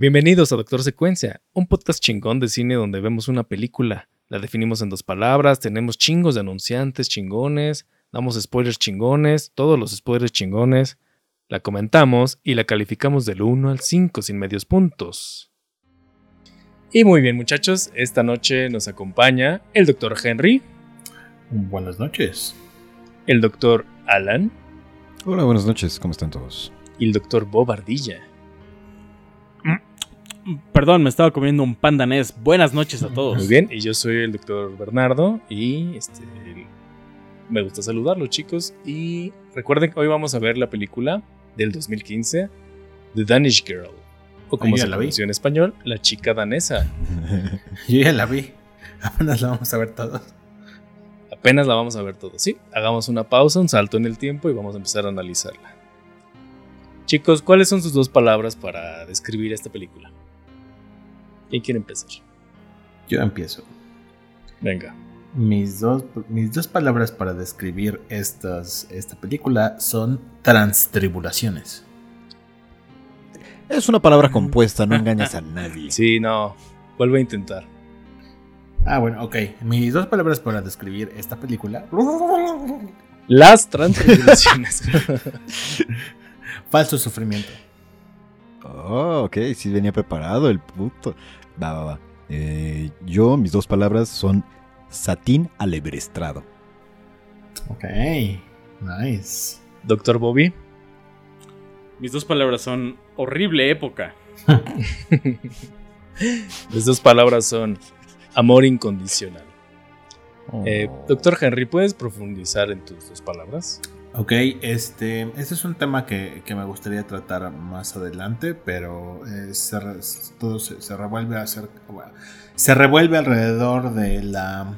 Bienvenidos a Doctor Secuencia, un podcast chingón de cine donde vemos una película, la definimos en dos palabras, tenemos chingos de anunciantes chingones, damos spoilers chingones, todos los spoilers chingones, la comentamos y la calificamos del 1 al 5 sin medios puntos. Y muy bien muchachos, esta noche nos acompaña el Dr. Henry. Buenas noches. El Dr. Alan. Hola, buenas noches, ¿cómo están todos? Y el Dr. Bob Ardilla. Perdón, me estaba comiendo un pandanés. Buenas noches a todos. Muy bien, y yo soy el doctor Bernardo y este, me gusta saludarlos chicos. Y recuerden que hoy vamos a ver la película del 2015, The Danish Girl, o como se la en español, La chica danesa. yo ya la vi, apenas la vamos a ver todos. Apenas la vamos a ver todos, sí. Hagamos una pausa, un salto en el tiempo y vamos a empezar a analizarla. Chicos, ¿cuáles son sus dos palabras para describir esta película? ¿Quién quiere empezar? Yo empiezo. Venga. Mis dos, mis dos palabras para describir estas, esta película son transtribulaciones. Es una palabra compuesta, no engañas a nadie. Sí, no. Vuelve a intentar. Ah, bueno, ok. Mis dos palabras para describir esta película. Las transtribulaciones. Falso sufrimiento. Oh, ok, sí venía preparado el puto. Va, va, va. Eh, yo, mis dos palabras son satín alebrestrado. Ok, nice. Doctor Bobby. Mis dos palabras son horrible época. Mis dos palabras son amor incondicional. Eh, oh. doctor Henry, ¿puedes profundizar en tus dos palabras? Ok, este, este es un tema que, me gustaría tratar más adelante, pero eh, todo se, revuelve a hacer, se revuelve alrededor de la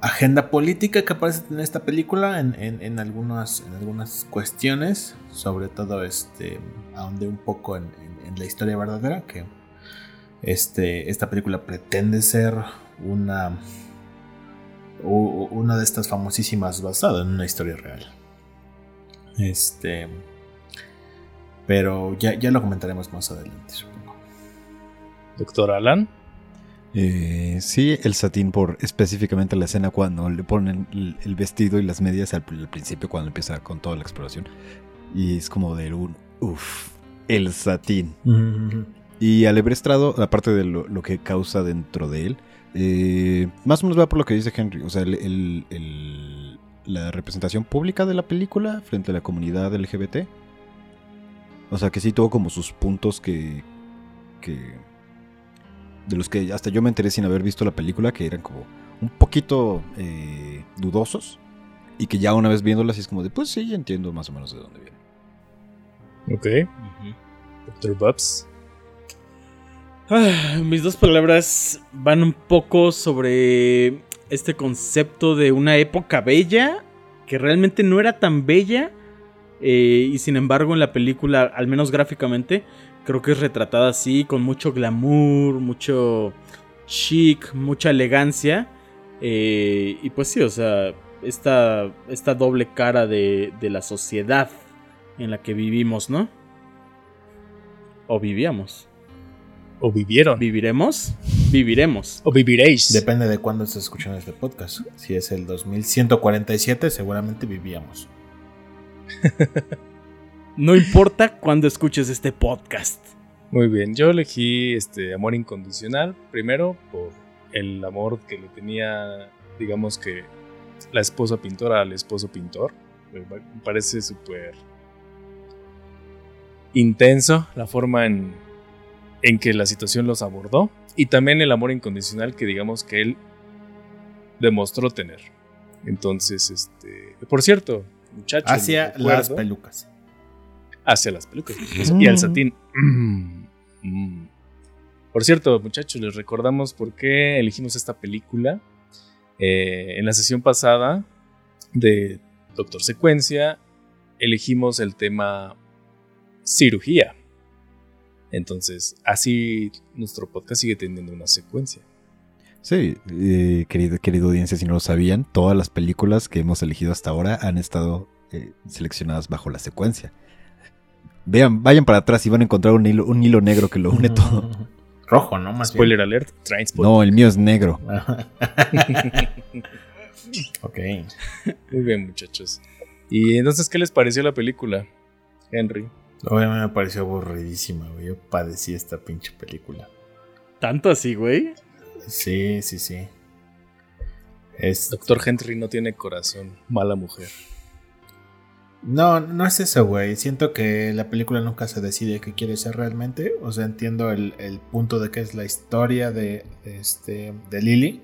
agenda política que aparece en esta película, en, algunas, en algunas cuestiones, sobre todo este, ahondé un poco en, la historia verdadera, que este, esta película pretende ser una, una de estas famosísimas basada en una historia real. Este. Pero ya, ya lo comentaremos más adelante, supongo. Doctor Alan. Eh, sí, el satín por específicamente la escena cuando le ponen el, vestido y las medias al, principio cuando empieza con toda la exploración. Y es como de un uff, el satín. Y al Estrado, aparte de lo, que causa dentro de él, eh, más o menos va por lo que dice Henry. O sea, el la representación pública de la película frente a la comunidad LGBT. O sea que sí tuvo como sus puntos que, que de los que hasta yo me enteré sin haber visto la película, que eran como un poquito eh, dudosos. Y que ya una vez viéndolas es como de, pues sí, entiendo más o menos de dónde viene. Ok. Doctor Bubs. Ah, mis dos palabras van un poco sobre este concepto de una época bella que realmente no era tan bella eh, y sin embargo en la película, al menos gráficamente, creo que es retratada así, con mucho glamour, mucho chic, mucha elegancia. Eh, y pues sí, o sea, esta, esta doble cara de, de la sociedad en la que vivimos, ¿no? O vivíamos. O vivieron. ¿Viviremos? Viviremos. O viviréis. Depende de cuándo estés escuchando este podcast. Si es el 2147, seguramente vivíamos. no importa cuándo escuches este podcast. Muy bien, yo elegí este amor incondicional, primero por el amor que le tenía, digamos que la esposa pintora al esposo pintor. Me parece súper intenso la forma en en que la situación los abordó y también el amor incondicional que digamos que él demostró tener. Entonces, este, por cierto, muchachos. Hacia las pelucas. Hacia las pelucas. Y al satín. Mm, mm. Por cierto, muchachos, les recordamos por qué elegimos esta película. Eh, en la sesión pasada de Doctor Secuencia, elegimos el tema cirugía. Entonces, así nuestro podcast sigue teniendo una secuencia. Sí, eh, querido, querido audiencia, si no lo sabían, todas las películas que hemos elegido hasta ahora han estado eh, seleccionadas bajo la secuencia. Vean, vayan para atrás y van a encontrar un hilo, un hilo negro que lo une todo. Rojo, ¿no? Más Spoiler alert, Trainspot. No, el mío es negro. ok. Muy bien, muchachos. ¿Y entonces qué les pareció la película, Henry? Obviamente me pareció aburridísima, güey. Yo padecí esta pinche película. ¿Tanto así, güey? Sí, sí, sí. Es... Doctor Henry no tiene corazón. Mala mujer. No, no es eso, güey. Siento que la película nunca se decide qué quiere ser realmente. O sea, entiendo el, el punto de que es la historia de, este, de Lily.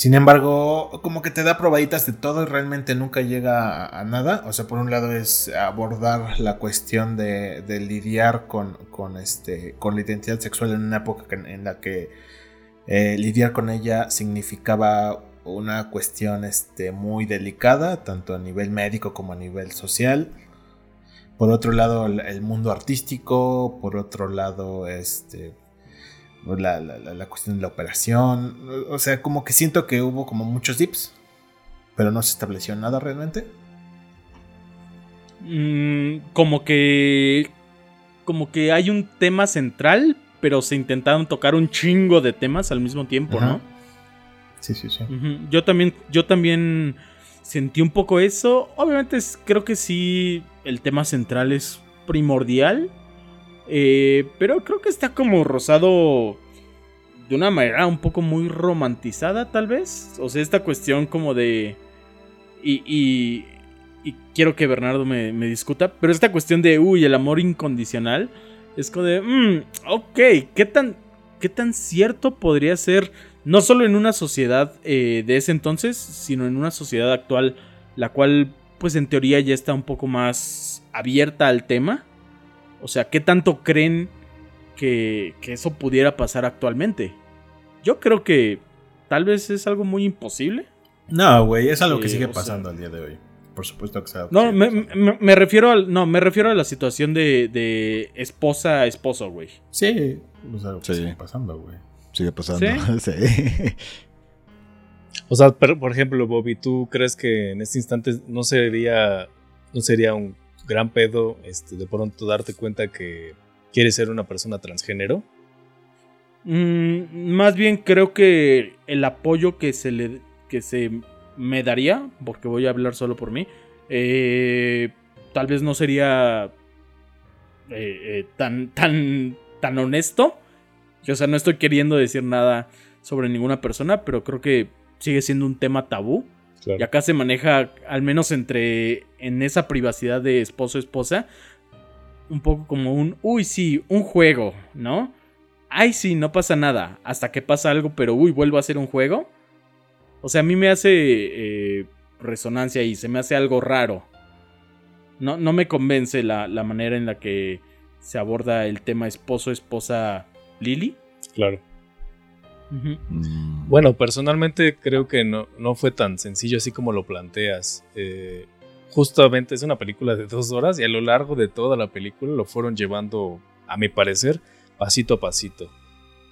Sin embargo, como que te da probaditas de todo y realmente nunca llega a, nada. O sea, por un lado es abordar la cuestión de, lidiar este, con la identidad sexual en una época en la que eh, lidiar con ella significaba una cuestión este, muy delicada, tanto a nivel médico como a nivel social. Por otro lado, el mundo artístico, por otro lado, este, la, la, la, cuestión de la operación. O sea, como que siento que hubo como muchos dips, pero no se estableció nada realmente. Mm, como que. Como que hay un tema central, pero se intentaron tocar un chingo de temas al mismo tiempo, Ajá. ¿no? Sí, sí, sí. Yo también, yo también sentí un poco eso. Obviamente creo que sí, el tema central es primordial. Eh, pero creo que está como rosado de una manera un poco muy romantizada, tal vez. O sea, esta cuestión como de... Y, y, y quiero que Bernardo me, discuta, pero esta cuestión de, uy, el amor incondicional, es como de, mm, ok, ¿qué tan, ¿qué tan cierto podría ser? no solo en una sociedad eh, de ese entonces, sino en una sociedad actual, la cual, pues en teoría ya está un poco más abierta al tema. O sea, ¿qué tanto creen que, que eso pudiera pasar actualmente? Yo creo que tal vez es algo muy imposible. No, güey, es algo que Eh, sigue o sea- pasando al día de hoy. Por supuesto que sea. No, me, me- me refiero al. No, me refiero a la situación de, de esposa a esposo, güey. Sí, es algo que Sí. sigue pasando, güey. Sigue pasando. ¿Sí? Sí. O sea, pero, por ejemplo, Bobby, ¿tú crees que en este instante no sería, no sería un gran pedo este, de pronto darte cuenta que quieres ser una persona transgénero? Mm, más bien creo que el apoyo que se le que se me daría, porque voy a hablar solo por mí, eh, tal vez no sería eh, eh, tan tan tan honesto. O sea, no estoy queriendo decir nada sobre ninguna persona, pero creo que sigue siendo un tema tabú. Claro. Y acá se maneja, al menos entre en esa privacidad de esposo-esposa, un poco como un, uy, sí, un juego, ¿no? Ay, sí, no pasa nada, hasta que pasa algo, pero uy, vuelvo a ser un juego. O sea, a mí me hace eh, resonancia y se me hace algo raro. No, no me convence la, la manera en la que se aborda el tema esposo-esposa Lily. Claro. Mm. Bueno, personalmente creo que no, no fue tan sencillo así como lo planteas. Eh, justamente es una película de dos horas y a lo largo de toda la película lo fueron llevando, a mi parecer, pasito a pasito.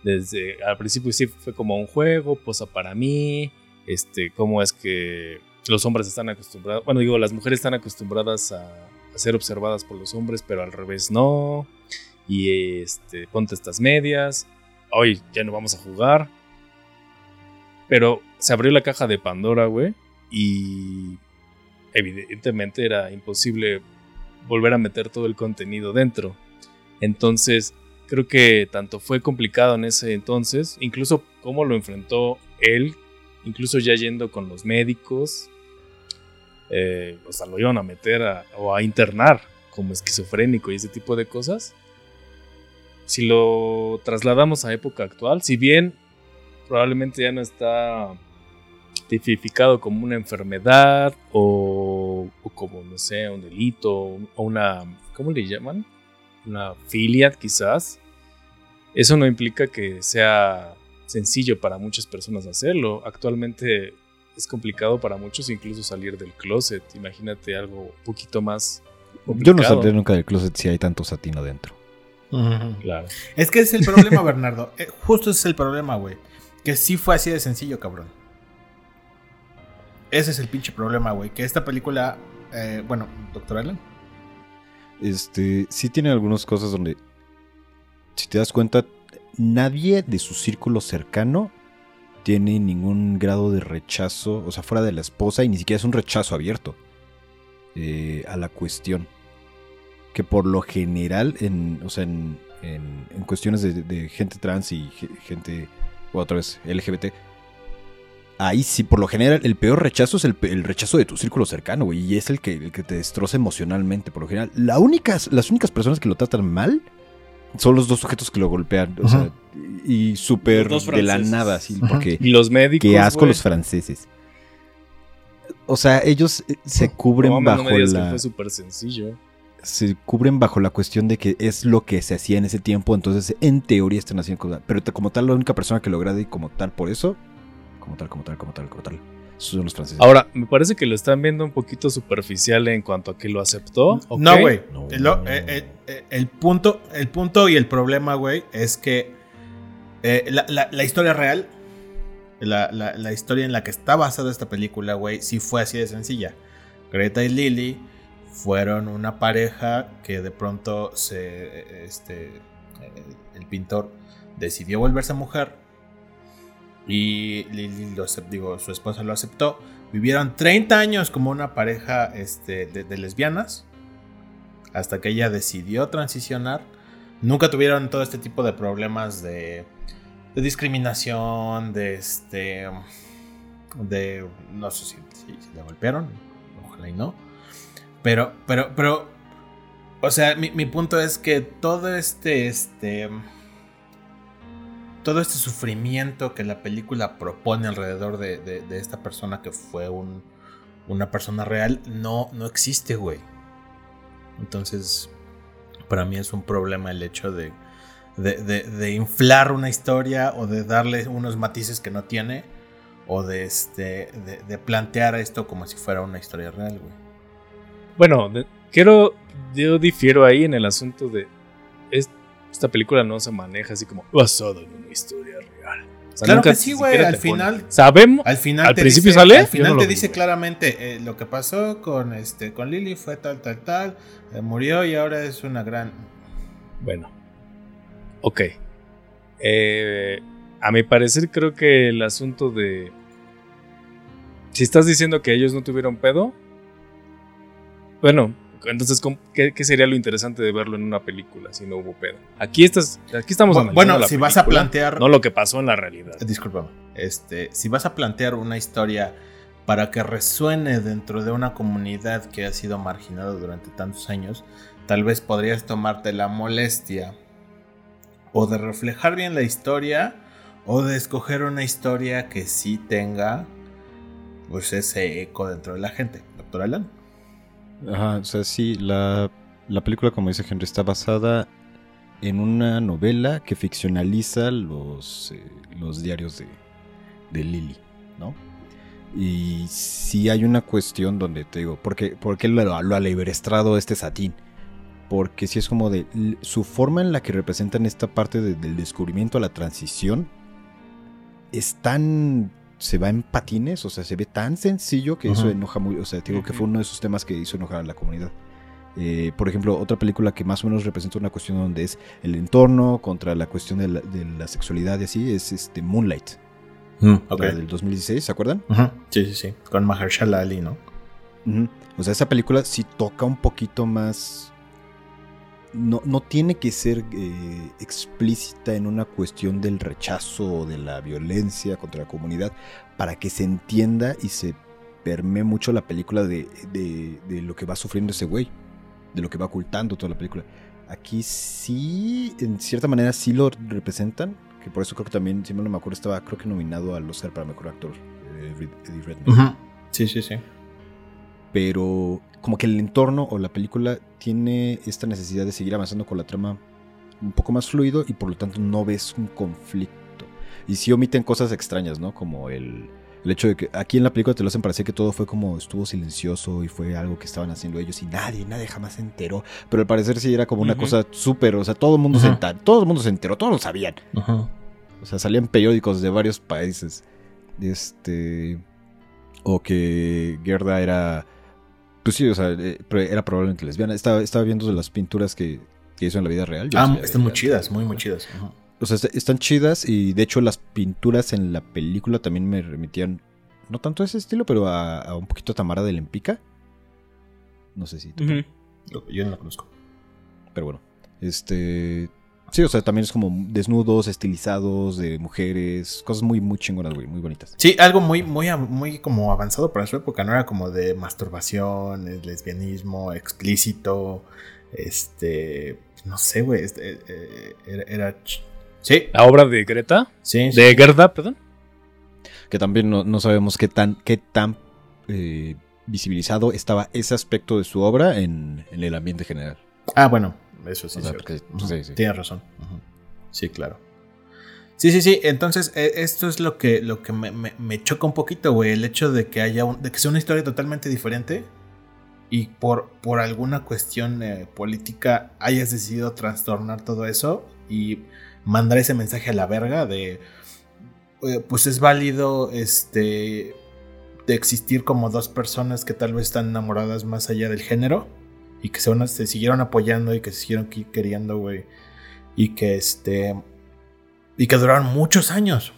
Desde al principio sí fue como un juego, posa para mí, este, cómo es que los hombres están acostumbrados, bueno digo, las mujeres están acostumbradas a, ser observadas por los hombres, pero al revés no. Y este, ponte estas medias, hoy ya no vamos a jugar. Pero se abrió la caja de Pandora, güey. Y evidentemente era imposible volver a meter todo el contenido dentro. Entonces, creo que tanto fue complicado en ese entonces, incluso cómo lo enfrentó él, incluso ya yendo con los médicos. eh, o sea, lo iban a meter a- o a internar como esquizofrénico y ese tipo de cosas si lo trasladamos a época actual, si bien probablemente ya no está tipificado como una enfermedad o, o como, no sé, un delito o una, ¿cómo le llaman? Una filia quizás. Eso no implica que sea sencillo para muchas personas hacerlo. Actualmente es complicado para muchos incluso salir del closet. Imagínate algo un poquito más Yo no complicado. saldré nunca del closet si hay tanto satín adentro. Claro. Es que ese es el problema, Bernardo. Eh, justo ese es el problema, güey. Que sí fue así de sencillo, cabrón. Ese es el pinche problema, güey. Que esta película. eh, bueno, doctor Allen. Este, sí tiene algunas cosas donde, si te das cuenta, nadie de su círculo cercano tiene ningún grado de rechazo, o sea, fuera de la esposa, y ni siquiera es un rechazo abierto eh, a la cuestión. Que por lo general, en, o sea, en, en- cuestiones de, de gente trans y ge- gente, o otra vez, LGBT, ahí sí, por lo general, el peor rechazo es el, rechazo de tu círculo cercano, güey, y es el que, el que te destroza emocionalmente, por lo general. La únicas, las únicas personas que lo tratan mal son los dos sujetos que lo golpean, o sea, y súper de la nada, así, porque... Y los médicos. Qué asco los franceses. O sea, ellos eh, se cubren No, mames, no bajo me digas que la fue súper sencillo. se cubren bajo la cuestión de que es lo que se hacía en ese tiempo, entonces en teoría están haciendo cosas, pero como tal la única persona que lo agrade y como tal por eso, como tal, como tal, como tal, como tal, esos son los franceses. Ahora, me parece que lo están viendo un poquito superficial en cuanto a que lo aceptó. No, güey. No. Eh, eh, eh, el, punto, el punto y el problema, güey, es que eh, la, la- la historia real, la, la- la historia en la que está basada esta película, güey, sí fue así de sencilla. Greta y Lily fueron una pareja que de pronto se, este, el pintor decidió volverse mujer y Lily lo digo, su esposa lo aceptó. Vivieron 30 años como una pareja este, de, lesbianas. Hasta que ella decidió transicionar. Nunca tuvieron todo este tipo de problemas de, de discriminación, de este. De. No sé si, si, si la golpearon. Ojalá y no. Pero, pero, pero. O sea, mi, mi punto es que todo este. Este todo este sufrimiento que la película propone alrededor de, esta persona que fue un- una persona real no, no existe, güey. Entonces, para mí es un problema el hecho de, de, inflar una historia o de darle unos matices que no tiene o de, este, plantear esto como si fuera una historia real, güey. Bueno, quiero. Yo difiero ahí en el asunto de. es- esta película no se maneja así como basado en una historia real. O sea, Claro que sí, güey, al final- Sabemos. Al final ¿Al te principio dice, sale? Al final no te dice claramente eh, lo que pasó con este con Lily fue tal tal tal, eh, murió y ahora es una gran Bueno. Ok. Eh, a mi parecer creo que el asunto de... Si estás diciendo que ellos no tuvieron pedo, bueno, entonces ¿cómo- ¿qué, qué sería lo interesante de verlo en una película si no hubo pedo? Aquí, estás, aquí estamos Bueno, la si vas a plantear No lo que pasó en la realidad. Discúlpame. Este, si vas a plantear una historia para que resuene dentro de una comunidad que ha sido marginada durante tantos años, tal vez podrías tomarte la molestia o de reflejar bien la historia o de escoger una historia que sí tenga pues ese eco dentro de la gente. Doctor Alan. Ajá, o sea, sí, la, la película, como dice Henry, está basada en una novela que ficcionaliza los, eh, los diarios de, de Lily, ¿no? Y sí hay una cuestión donde te digo, ¿por qué, lo, ha librestrado este satín? Porque sí es como de su forma en la que representan esta parte de- del descubrimiento a la transición es tan se va en patines, o sea, se ve tan sencillo que eso enoja muy, o sea, digo que fue uno de esos temas que hizo enojar a la comunidad. Eh, por ejemplo, otra película que más o menos representa una cuestión donde es el entorno contra la cuestión de la, de la sexualidad y así es este Moonlight, Ok. la del 2016, ¿se acuerdan? Ujú. Sí, sí, sí. Con Mahershala Ali, ¿no? O sea, esa película sí toca un poquito más. No, no tiene que ser eh, explícita en una cuestión del rechazo o de la violencia contra la comunidad para que se entienda y se permee mucho la película de, de- de lo que va sufriendo ese güey, de lo que va ocultando toda la película. Aquí sí, en cierta manera sí lo representan, que por eso creo que también, si mal no me acuerdo, estaba creo que nominado al Oscar para Mejor Actor, eh, Eddie Redmayne Sí, sí, sí. pero como que el entorno o la película tiene esta necesidad de seguir avanzando con la trama un poco más fluido y por lo tanto no ves un conflicto. Y sí omiten cosas extrañas, ¿no? Como el, el hecho de que aquí en la película te lo hacen parecer que todo fue como estuvo silencioso y fue algo que estaban haciendo ellos y nadie, nadie jamás se enteró. Pero al parecer sí era como una cosa súper, o sea, todo el mundo se enta- todo el mundo se enteró, todos lo sabían. O sea, salían periódicos de varios países. Este. O que Gerda era Pues sí, o sea, eh, era probablemente lesbiana. Estaba, estaba viendo de las pinturas que, que hizo en la vida real. Yo Ah, están muy chidas, muy, muy chidas. Ajá. O sea, est- están chidas y de hecho las pinturas en la película también me remitían, no tanto a ese estilo, pero a, a un poquito a Tamara de Lempica. No sé si... Yo no lo conozco. Pero bueno, este... Sí, o sea, también es como desnudos, estilizados, de mujeres, cosas muy, muy chingonas, güey, muy bonitas. Sí, algo muy, muy, muy como avanzado para su época, no era como de masturbación, lesbianismo, explícito, este, no sé, güey, este, eh, eh, era, sí, La obra de Greta, sí, sí. de Gerda, perdón. Que también no, no sabemos qué tan, qué tan eh, visibilizado estaba ese aspecto de su obra en, en el ambiente general. Ah, bueno, eso sí, O sea, cierto. porque- Ujú, sí, sí. Tienes razón. Sí, claro. Sí, sí, sí. Entonces, eh, esto es lo que, lo que me, me- me choca un poquito, güey. El hecho de que haya un- de que sea una historia totalmente diferente y por, por alguna cuestión eh, política hayas decidido trastornar todo eso y mandar ese mensaje a la verga de eh, pues es válido este de existir como dos personas que tal vez están enamoradas más allá del género y que se, siguieron apoyando y que se siguieron queriendo, güey. Y que este. Y que duraron muchos años.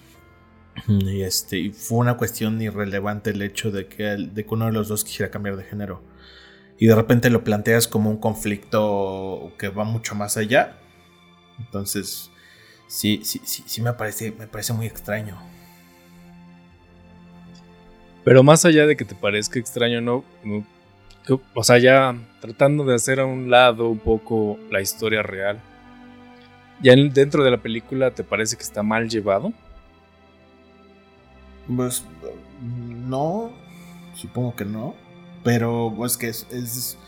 Y este. Y fue una cuestión irrelevante el hecho de que, de que uno de los dos quisiera cambiar de género. Y de repente lo planteas como un conflicto que va mucho más allá. Entonces. Sí, sí, sí, sí me parece, me parece muy extraño. Pero más allá de que te parezca extraño, no, que- o sea, ya tratando de hacer a un lado un poco la historia real, ya en- dentro de la película te parece que está mal llevado. Pues no, supongo que no, pero pues que es, es,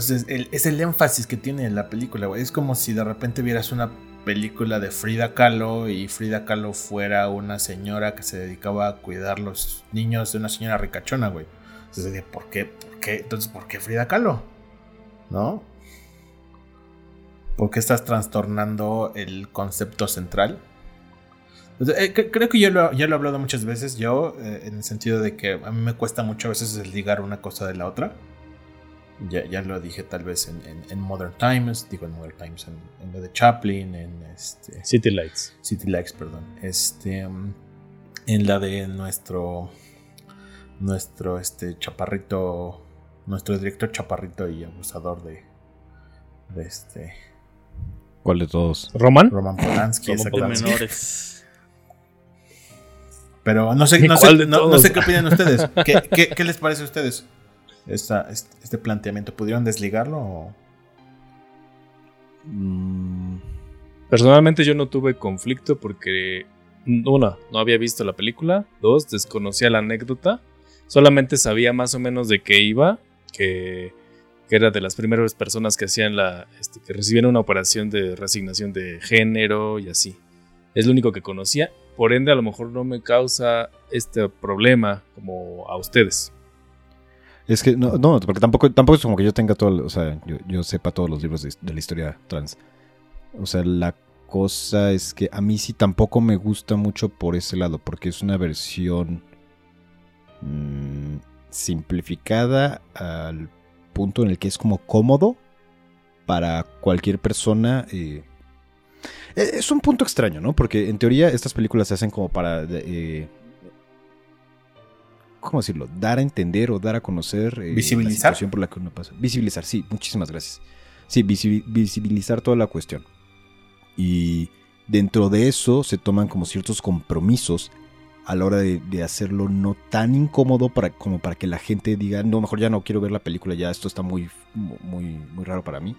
sea, es el, es el énfasis que tiene la película, güey. Es como si de repente vieras una película de Frida Kahlo y Frida Kahlo fuera una señora que se dedicaba a cuidar los niños de una señora ricachona, güey. Entonces, de, ¿por qué? ¿Por qué? Entonces, ¿por qué Frida Kahlo? ¿No? ¿Por qué estás trastornando el concepto central? Eh, cre- creo que yo lo, ya lo he hablado muchas veces, yo, eh, en el sentido de que a mí me cuesta mucho a veces desligar una cosa de la otra. Ya, ya lo dije tal vez en, en- en Modern Times, digo en Modern Times, en, en lo de Chaplin, en este, City Lights. City Lights, perdón. Este, mm, en la de nuestro, nuestro, este, chaparrito, nuestro director chaparrito y abusador de, de este, ¿Cuál de todos? ¿Roman? Roman Polanski, exactamente. menores. Pero no sé, ¿Y no sé, no- no sé qué opinan ustedes. ¿Qué, qué, qué les parece a ustedes esta- este, este planteamiento? ¿Pudieron desligarlo? o- Mm, Personalmente yo no tuve conflicto porque, una, no había visto la película, dos, desconocía la anécdota, solamente sabía más o menos de qué iba, que, era de las primeras personas que hacían la, este, que recibían una operación de resignación de género y así. Es lo único que conocía, por ende a lo mejor no me causa este problema como a ustedes. Es que no, no, porque tampoco, tampoco es como que yo tenga todo, o sea, yo, yo sepa todos los libros de, de la historia trans. O sea, la cosa es que a mí sí tampoco me gusta mucho por ese lado, porque es una versión mm, simplificada al punto en el que es como cómodo para cualquier persona. eh. Eh, Es un punto extraño, ¿no? Porque en teoría estas películas se hacen como para eh, ¿cómo decirlo? Dar a entender o dar a conocer eh, ¿Visibilizar? la situación por la que uno pasa. Visibilizar, sí, muchísimas gracias. Sí, visi- visibilizar toda la cuestión. Y dentro de eso se toman como ciertos compromisos a la hora de, de hacerlo no tan incómodo para, como para que la gente diga, no, mejor ya no quiero ver la película, ya esto está muy, muy, muy raro para mí.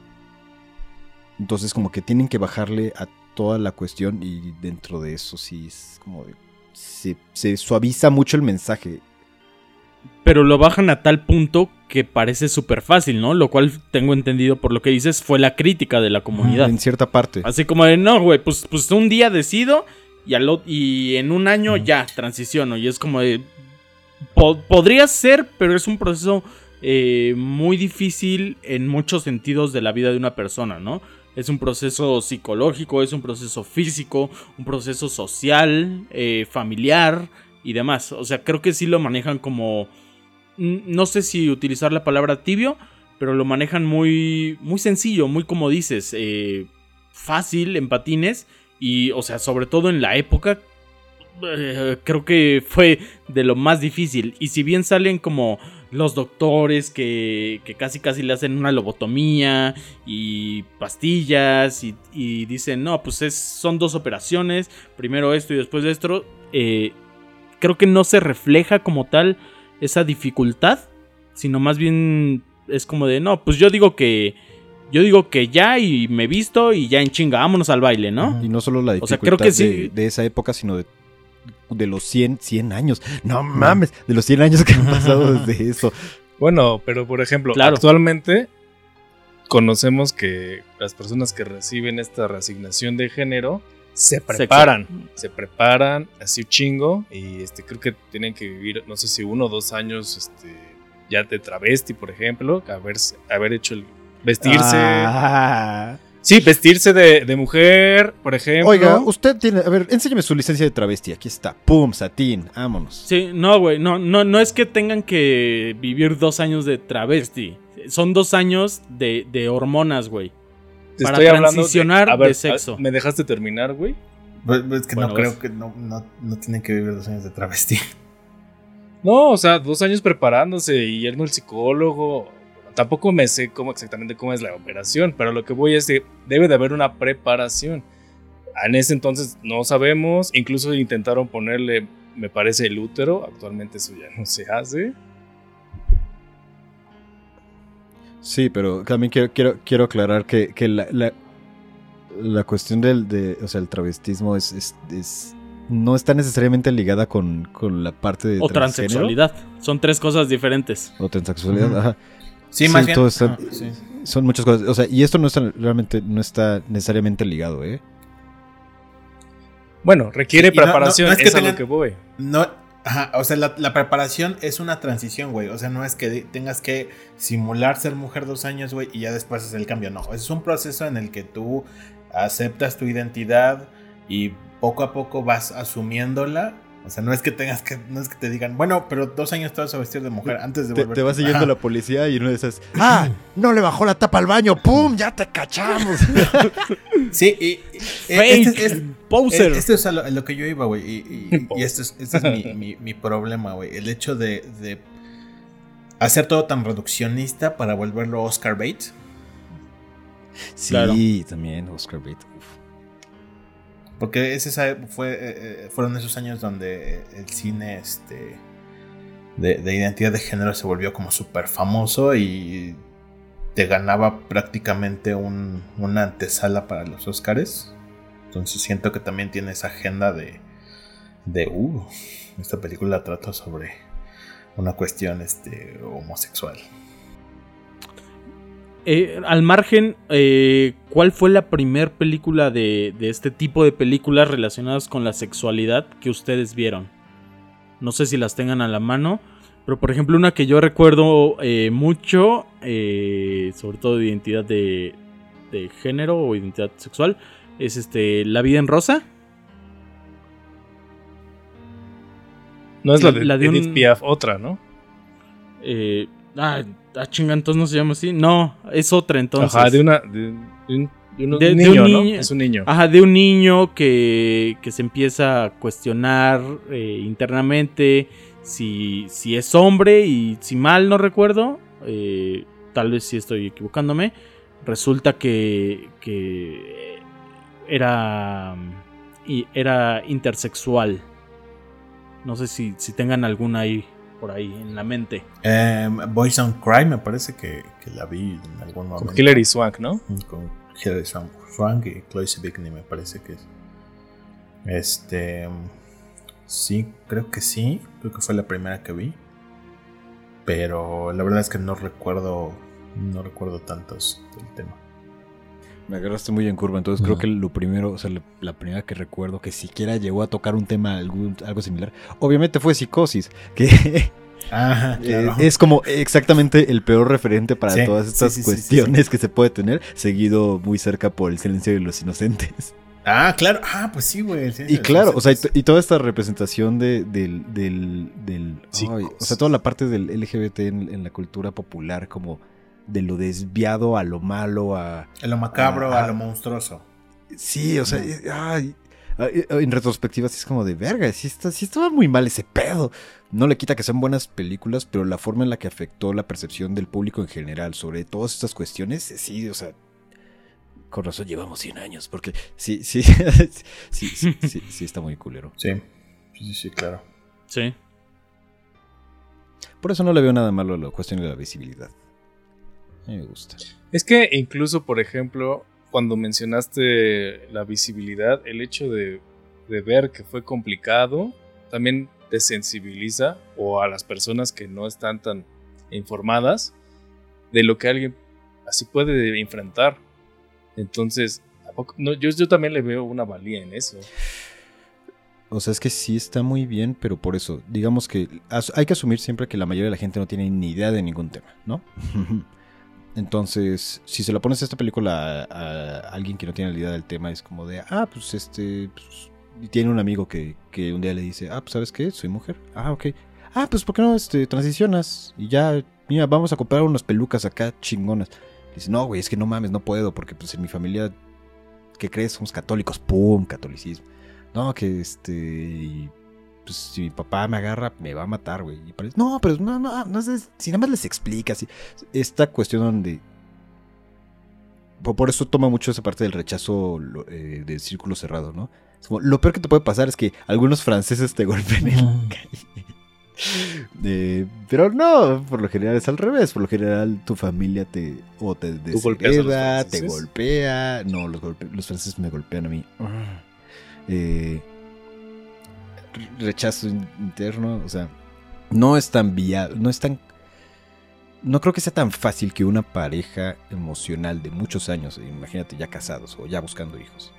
Entonces como que tienen que bajarle a toda la cuestión y dentro de eso sí es como de- se, se suaviza mucho el mensaje. Pero lo bajan a tal punto que parece súper fácil, ¿no? Lo cual tengo entendido por lo que dices fue la crítica de la comunidad. En cierta parte. Así como de, no, güey, pues, pues un día decido y, al, ot- y en un año ya transiciono. Y es como de... po- podría ser, pero es un proceso eh, muy difícil en muchos sentidos de la vida de una persona, ¿no? Es un proceso psicológico, es un proceso físico, un proceso social, eh, familiar y demás. O sea, creo que sí lo manejan como no sé si utilizar la palabra tibio, pero lo manejan muy, muy sencillo, muy como dices, eh, fácil en patines y, o sea, sobre todo en la época, eh, creo que fue de lo más difícil. Y si bien salen como los doctores que, que casi casi le hacen una lobotomía y pastillas y, dicen, no, pues es, son dos operaciones, primero esto y después esto, eh, creo que no se refleja como tal esa dificultad, sino más bien es como de, no, pues yo digo que yo digo que ya y me visto y ya en chinga, vámonos al baile, ¿no? Y no solo la dificultad creo que de, de, esa época, sino de, de los 100, 100 años. No mames, de los 100 años que han pasado desde eso. Bueno, pero por ejemplo, actualmente conocemos que las personas que reciben esta reasignación de género se preparan, se preparan así un chingo y este creo que tienen que vivir, no sé si uno o dos años este, ya de travesti, por ejemplo, haber, haber hecho el vestirse. Ah. Sí, vestirse de, mujer, por ejemplo. Oiga, usted tiene. A ver, enséñame su licencia de travesti. Aquí está. Pum, satín. Vámonos. Sí, no, güey. No, no, no es que tengan que vivir dos años de travesti. Son dos años de, de hormonas, güey. Para transicionar de, sexo. ¿Me dejaste terminar, güey? Pues, pues, es que no creo que no, no, no tienen que vivir dos años de travesti. No, o sea, dos años preparándose y yendo al psicólogo Tampoco me sé cómo exactamente cómo es la operación, pero lo que voy es que debe de haber una preparación. En ese entonces no sabemos, incluso intentaron ponerle, me parece, el útero, actualmente eso ya no se hace. Sí, pero también quiero, quiero, quiero aclarar que, la, la, cuestión del de, o sea, el travestismo es, es, no está necesariamente ligada con, con la parte de... O transexualidad. Son tres cosas diferentes. O transexualidad, ajá. Sí, más bien. Son muchas cosas. O sea, y esto no está realmente no está necesariamente ligado, ¿eh? Bueno, requiere preparación, es, que es lo que voy. No, ajá, o sea, la, preparación es una transición, güey. O sea, no es que tengas que simular ser mujer dos años, güey, y ya después hacer el cambio. No, es un proceso en el que tú aceptas tu identidad y poco a poco vas asumiéndola o sea, no es que tengas que, no es que te digan, bueno, pero dos años te vas a vestir de mujer antes de volver. Te, vas siguiendo la policía y uno de esas, ah, no le bajó la tapa al baño, ¡pum! Ya te cachamos. sí, y, este, es, poser. Esto es a lo, que yo iba, güey. Y, y, esto es, este es mi, mi, problema, güey. El hecho de, de, hacer todo tan reduccionista para volverlo Oscar bait. Sí, también Oscar bait. Porque ese fue, eh, eh, fueron esos años donde el cine este, de, identidad de género se volvió como súper famoso y te ganaba prácticamente un, una antesala para los Oscars. Entonces siento que también tiene esa agenda de, de uh, esta película trata sobre una cuestión este, homosexual. Eh, al margen, eh, ¿cuál fue la primer película de, este tipo de películas relacionadas con la sexualidad que ustedes vieron? No sé si las tengan a la mano, pero por ejemplo una que yo recuerdo eh, mucho, sobre todo de identidad de, género o identidad sexual, es este La vida en rosa. No es la, de, la Edith Piaf, otra, ¿no? Ah, Ah, chinga, entonces no se llama así. No, es otra entonces. Ajá, de una. De, un, niño, ¿no? Es un niño. Ajá, de un niño que, que se empieza a cuestionar eh, internamente si, si es hombre y si mal no recuerdo, eh, tal vez si estoy equivocándome, resulta que, que era, era intersexual. No sé si, si tengan alguna ahí por ahí en la mente. Em, Boys on Crime me parece que, la vi en algún momento. Con Hilary Swank, ¿no? Mm, con Hilary Swank y Chloe Sevigny me parece que es. Este. Sí, creo que sí. Creo que fue la primera que vi. Pero la verdad es que no recuerdo. No recuerdo tantos del tema. Me agarraste muy en curva, entonces creo que lo primero, o sea, la, primera que recuerdo que siquiera llegó a tocar un tema algo similar, obviamente fue Psicosis, que eh, es como exactamente el peor referente para todas estas cuestiones que se puede tener, seguido muy cerca por El silencio de los inocentes. Ah, claro. Ah, pues sí, güey. y claro, o sea, y, toda esta representación de, del. del, o sea, toda la parte del LGBT en, la cultura popular, como de lo desviado a lo malo, a. A lo macabro, a, lo monstruoso. Sí, o sea, ay, en retrospectiva sí es como de verga, sí, está, sí estaba muy mal ese pedo. No le quita que sean buenas películas, pero la forma en la que afectó la percepción del público en general sobre todas estas cuestiones, sí, o sea, con razón llevamos 100 años, porque sí, sí, sí, sí, sí, está muy culero. Sí, sí, sí, claro. Sí. Por eso no le veo nada malo a la cuestión de la visibilidad. A mí me gusta. Es que incluso, por ejemplo, cuando mencionaste la visibilidad, el hecho de, de ver que fue complicado también te sensibiliza o a las personas que no están tan informadas de lo que alguien así puede enfrentar. Entonces, no, yo, yo también le veo una valía en eso. O sea, es que sí está muy bien, pero por eso, digamos que hay que asumir siempre que la mayoría de la gente no tiene ni idea de ningún tema, ¿no? Entonces, si se lo pones a esta película a, alguien que no tiene ni idea del tema, es como de, ah, pues este, pues, tiene un amigo que, que, un día le dice, ah, pues sabes qué, soy mujer. Ah, ok. Ah, pues ¿por qué no este, transicionas? Y ya, mira, vamos a comprar unas pelucas acá chingonas. Dice, no, güey, es que no mames, no puedo, porque pues en mi familia, ¿qué crees? Somos católicos, pum, catolicismo. No, que este, pues si mi papá me agarra, me va a matar, güey. no, pero no, no, no sé, si nada más les explica, así. Esta cuestión donde... Por eso toma mucho esa parte del rechazo eh, del círculo cerrado, ¿no? lo peor que te puede pasar es que algunos franceses te golpeen en la calle. Eh, pero no, por lo general es al revés. Por lo general tu familia te o te deshereda, te golpea. No, los, los franceses me golpean a mí. Eh, rechazo interno, o sea, no es tan viable, no es tan... No creo que sea tan fácil que una pareja emocional de muchos años, imagínate ya casados o ya buscando hijos,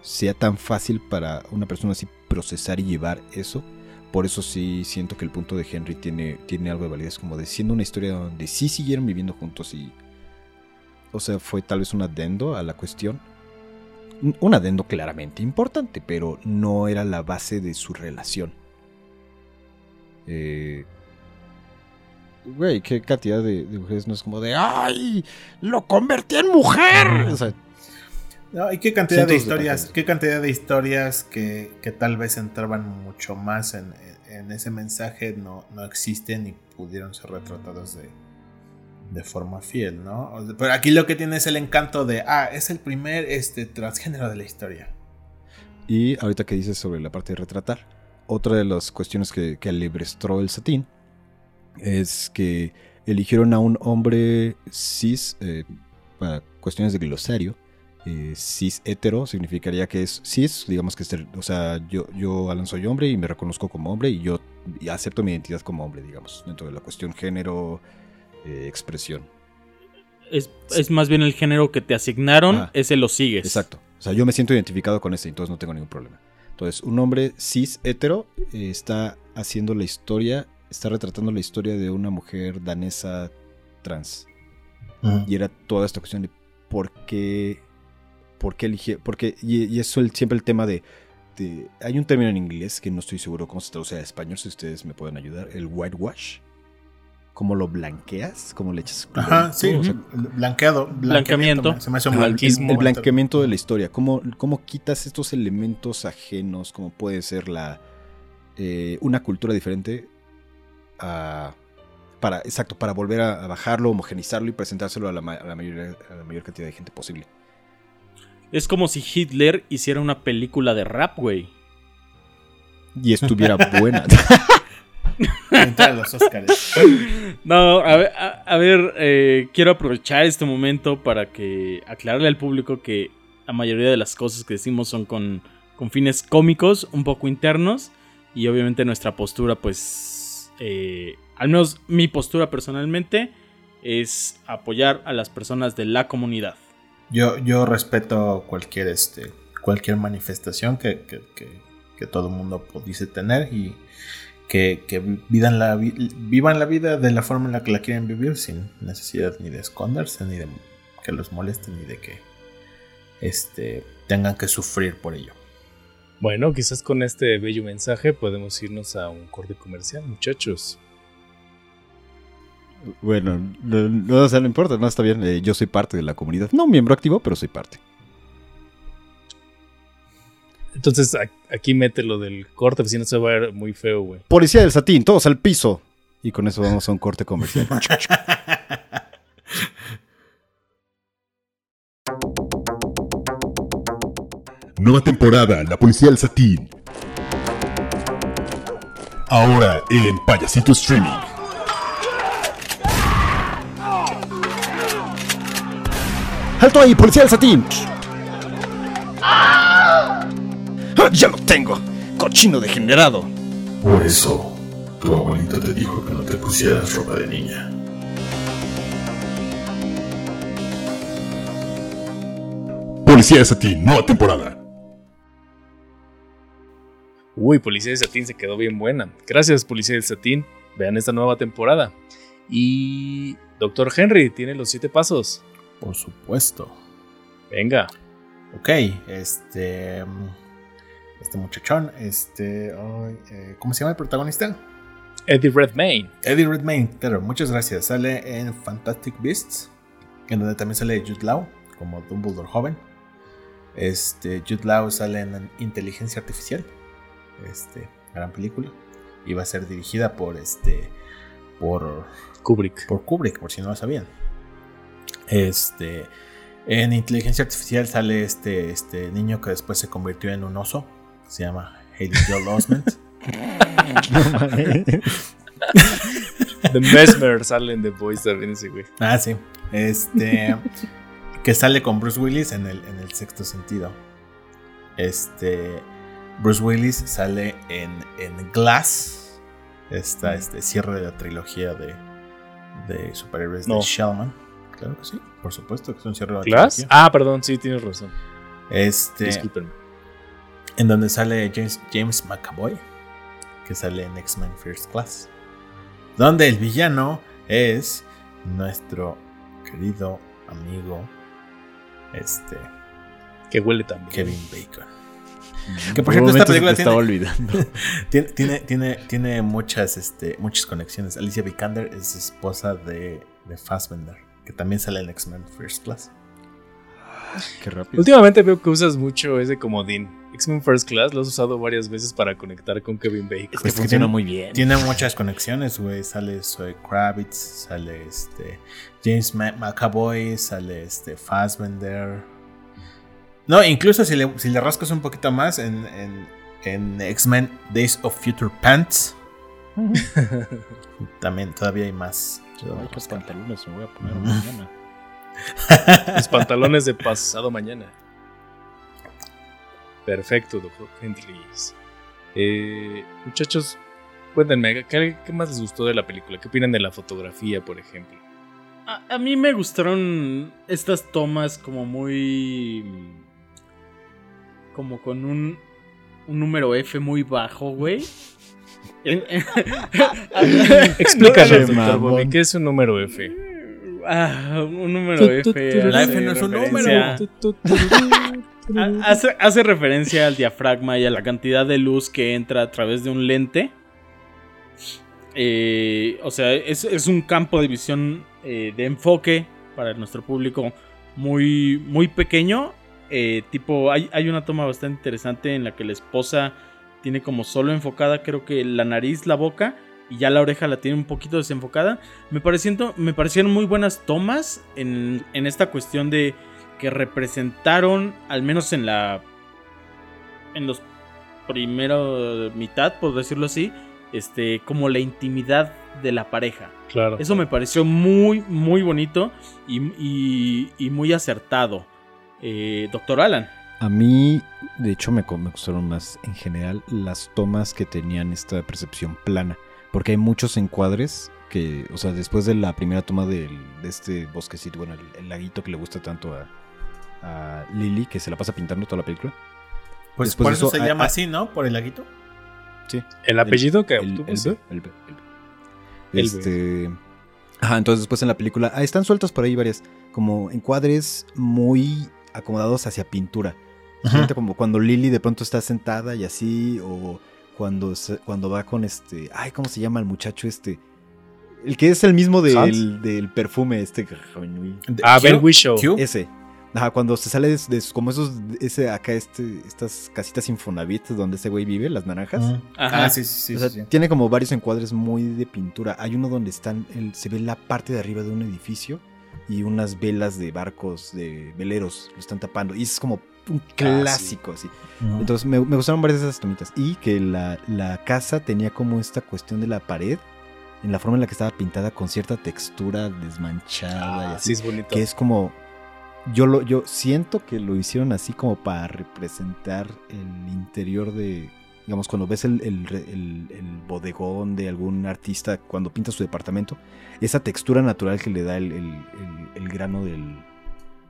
sea tan fácil para una persona así procesar y llevar eso por eso sí siento que el punto de Henry tiene, tiene algo de validez, como de siendo una historia donde sí siguieron viviendo juntos y... O sea, fue tal vez un adendo a la cuestión. Un adendo claramente importante, pero no era la base de su relación. Eh, güey, qué cantidad de, mujeres no es como de ¡Ay! ¡Lo convertí en mujer! O sea, no, y qué cantidad de historias, qué cantidad de historias que, tal vez entraban mucho más en, ese mensaje no, no, existen y pudieron ser retratadas de, de forma fiel, ¿no? Pero aquí lo que tiene es el encanto de, ah, es el primer este, transgénero de la historia. Y ahorita que dices sobre la parte de retratar, otra de las cuestiones que, que alebrestó el satín es que eligieron a un hombre cis eh, para cuestiones de glosario eh, cis hetero significaría que es cis, digamos que es, o sea, yo, yo Alan soy hombre y me reconozco como hombre y yo acepto mi identidad como hombre, digamos, dentro de la cuestión género, eh, expresión. Es, más bien el género que te asignaron, ese lo sigues. Exacto. O sea, yo me siento identificado con ese, entonces no tengo ningún problema. Entonces, un hombre cis hetero eh, está haciendo la historia, está retratando la historia de una mujer danesa trans. Y era toda esta cuestión de por qué por qué elige, porque, y, eso es siempre el tema de, hay un término en inglés que no estoy seguro cómo se traduce a español, si ustedes me pueden ayudar, el whitewash. ¿Cómo lo blanqueas? ¿Cómo le echas? Ajá, sí, blanqueado. Blanqueamiento. Se me hace el, el, blanqueamiento de la historia. ¿Cómo, ¿Cómo quitas estos elementos ajenos, como puede ser la eh, una cultura diferente, a, para, exacto, para volver a, bajarlo, homogenizarlo y presentárselo a la, a la, mayor, a la mayor cantidad de gente posible? Es como si Hitler hiciera una película de rap, güey. Y estuviera buena. los Oscars. No, a ver, eh, quiero aprovechar este momento para que aclararle al público que la mayoría de las cosas que decimos son con, fines cómicos, un poco internos, y obviamente nuestra postura, pues, eh, al menos mi postura personalmente, es apoyar a las personas de la comunidad. Yo, yo respeto cualquier, este, cualquier manifestación que, todo el mundo pudiese tener y que, vivan, la, vivan la vida de la forma en la que la quieren vivir sin necesidad ni de esconderse, ni de que los molesten, ni de que este, tengan que sufrir por ello. Bueno, quizás con este bello mensaje podemos irnos a un corte comercial, muchachos. Bueno, no, no, o sea, no importa, no está bien. eh, yo soy parte de la comunidad. No miembro activo, pero soy parte. Entonces aquí mete lo del corte, pues si no se va a ver muy feo, güey. Policía del Satín, todos al piso. Y con eso vamos a un corte comercial. Nueva temporada, La Policía del Satín. Ahora en Payasito Streaming. ¡Alto ahí, policía del Satín! ¡Ya lo tengo! ¡Cochino degenerado! Por eso, tu abuelita te dijo que no te pusieras ropa de niña. Policía de Satín, nueva temporada. Uy, Policía de Satín se quedó bien buena. Gracias, Policía de Satín. Vean esta nueva temporada. Y Doctor Henry tiene los siete pasos. Por supuesto. Venga. Ok, este. Este muchachón, este. eh, ¿Cómo se llama el protagonista? Eddie Redmayne. Eddie Redmayne, claro, muchas gracias. Sale en Fantastic Beasts, en donde también sale Jude Law como Dumbledore joven. Este, Jude Law sale en Inteligencia Artificial, este, gran película, y va a ser dirigida por este, por, Kubrick. por Kubrick, por si no lo sabían. Este, en Inteligencia Artificial sale este, este niño que después se convirtió en un oso, se llama Haley Joel Osment. The Mesmer sale en The Voice también ese güey. Ah, sí. Este. que sale con Bruce Willis en el, en el sexto sentido. Este. Bruce Willis sale en, en Glass. Esta, este cierre de la trilogía de, de superhéroes No. de Shellman. Claro que sí, por supuesto que es un cierre de la ¿Glass? trilogía. Ah, perdón, sí, tienes razón. Este. Discúlpenme. En donde sale James, James McAvoy. Que sale en X-Men First Class. Donde el villano es nuestro querido amigo. Este. Que huele también. Kevin Bacon. Que por cierto, esta película estaba tiene, olvidando. tiene, tiene, tiene, tiene muchas, este, muchas conexiones. Alicia Vikander es esposa de, de Fassbender, que también sale en X-Men First Class. Qué rápido. Últimamente veo que usas mucho ese comodín. X-Men First Class lo has usado varias veces para conectar con Kevin Bacon. Es que Pues que funciona tiene- muy bien. Tiene muchas conexiones, güey. Sale Zoe Kravitz, sale este James McAvoy, sale este Fassbender. No, incluso si le, si le rascas un poquito más en, en, en X-Men Days of Future Pants, también todavía hay más. Ay, qué pantalones me voy a poner mañana. Los pantalones de pasado mañana. Perfecto, doctor Hendrix. Eh, muchachos, cuéntenme, ¿qué, qué más les gustó de la película? ¿Qué opinan de la fotografía, por ejemplo? A, a mí me gustaron estas tomas como muy... Como con un, un número F muy bajo, güey. Explícanos, doctor. Bobby, ¿qué es un número F? Ah, un número F. La hace F no es un referencia- Ha- Hace, hace referencia al diafragma y a la cantidad de luz que entra a través de un lente. Eh, o sea, es, es un campo de visión eh, de enfoque para nuestro público muy, muy pequeño. Eh, tipo, hay, hay una toma bastante interesante en la que la esposa tiene como solo enfocada, creo que la nariz, la boca, y ya la oreja la tiene un poquito desenfocada. Me, pareciendo, me parecieron muy buenas tomas en, en esta cuestión de que representaron, al menos en la. en los primeros mitad, por decirlo así, este, como la intimidad de la pareja. Claro. Eso me pareció muy, muy bonito y, y- y muy acertado. Eh, Doctor Alan. A mí, de hecho, me, me gustaron más en general las tomas que tenían esta percepción plana. Porque hay muchos encuadres que, o sea, después de la primera toma del- de este bosquecito, bueno, el, el laguito que le gusta tanto a, a Lily, que se la pasa pintando toda la película. Pues Después por eso eso, se llama así, ¿no? Por el laguito. El apellido que obtuvo, el sí. El Este. Ajá, entonces después en la película. ah, están sueltas por ahí varias. Como encuadres muy acomodados hacia pintura. Como cuando Lily de pronto está sentada y así, o cuando, se- cuando va con este. Ay, ¿cómo se llama el muchacho este? El que es el mismo del, ¿Sans? del perfume, este. De- Ah, Ben Whishaw. Ese. Ajá, cuando se sale de, de- como esos, ese acá, este, estas casitas Infonavit donde ese güey vive, las naranjas. Ajá. Ah, sí, sí, sí. o sea, sí, sí. tiene como varios encuadres muy de pintura. Hay uno donde están, el- se ve la parte de arriba de un edificio y unas velas de barcos, de veleros, lo están tapando. Y es como un clásico, así. Entonces me, me gustaron varias de esas tomitas. Y que la, la casa tenía como esta cuestión de la pared, en la forma en la que estaba pintada con cierta textura desmanchada y Ah, así. sí, es bonito. Que es como. Yo lo, yo siento que lo hicieron así como para representar el interior de. Digamos, cuando ves el, el el- el bodegón de algún artista cuando pinta su departamento, esa textura natural que le da el, el- el- el grano del-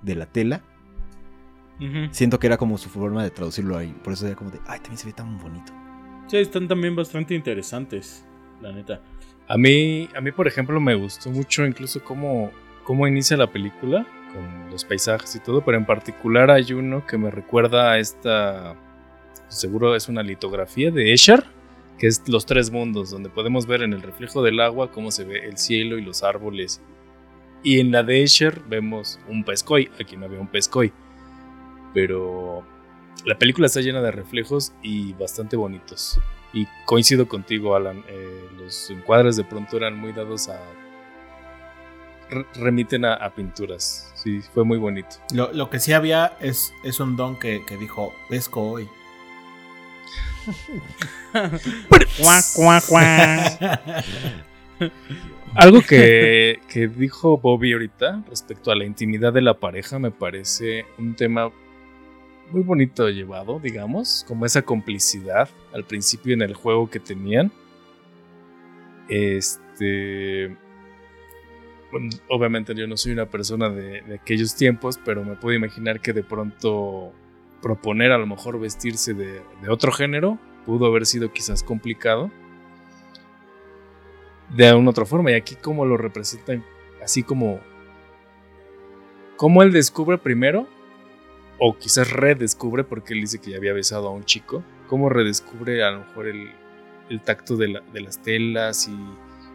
de la tela, Ujú. siento que era como su forma de traducirlo ahí. Por eso era como de, ay, también se ve tan bonito. Sí, están también bastante interesantes, la neta. A mí, a mí, por ejemplo, me gustó mucho incluso cómo, cómo inicia la película, con los paisajes y todo, pero en particular hay uno que me recuerda a esta, seguro es una litografía de Escher, que es Los Tres Mundos, donde podemos ver en el reflejo del agua cómo se ve el cielo y los árboles. Y en la de Escher vemos un pescoy, aquí no había un pescoy, pero la película está llena de reflejos y bastante bonitos. Y coincido contigo, Alan. eh, los encuadres de pronto eran muy dados a. re- remiten a, a pinturas. Sí, fue muy bonito. Lo, lo que sí había es, es un don que, que dijo pesco hoy. Algo que, que dijo Bobby ahorita respecto a la intimidad de la pareja me parece un tema muy bonito llevado, digamos, como esa complicidad al principio en el juego que tenían. Este. bueno, Obviamente yo no soy una persona de, aquellos tiempos, pero me puedo imaginar que de pronto proponer a lo mejor vestirse de, de otro género pudo haber sido quizás complicado de una otra forma. Y aquí como lo representan, así como... Como él descubre primero, o quizás redescubre, porque él dice que ya había besado a un chico, cómo redescubre a lo mejor el, el tacto de, la- de las telas y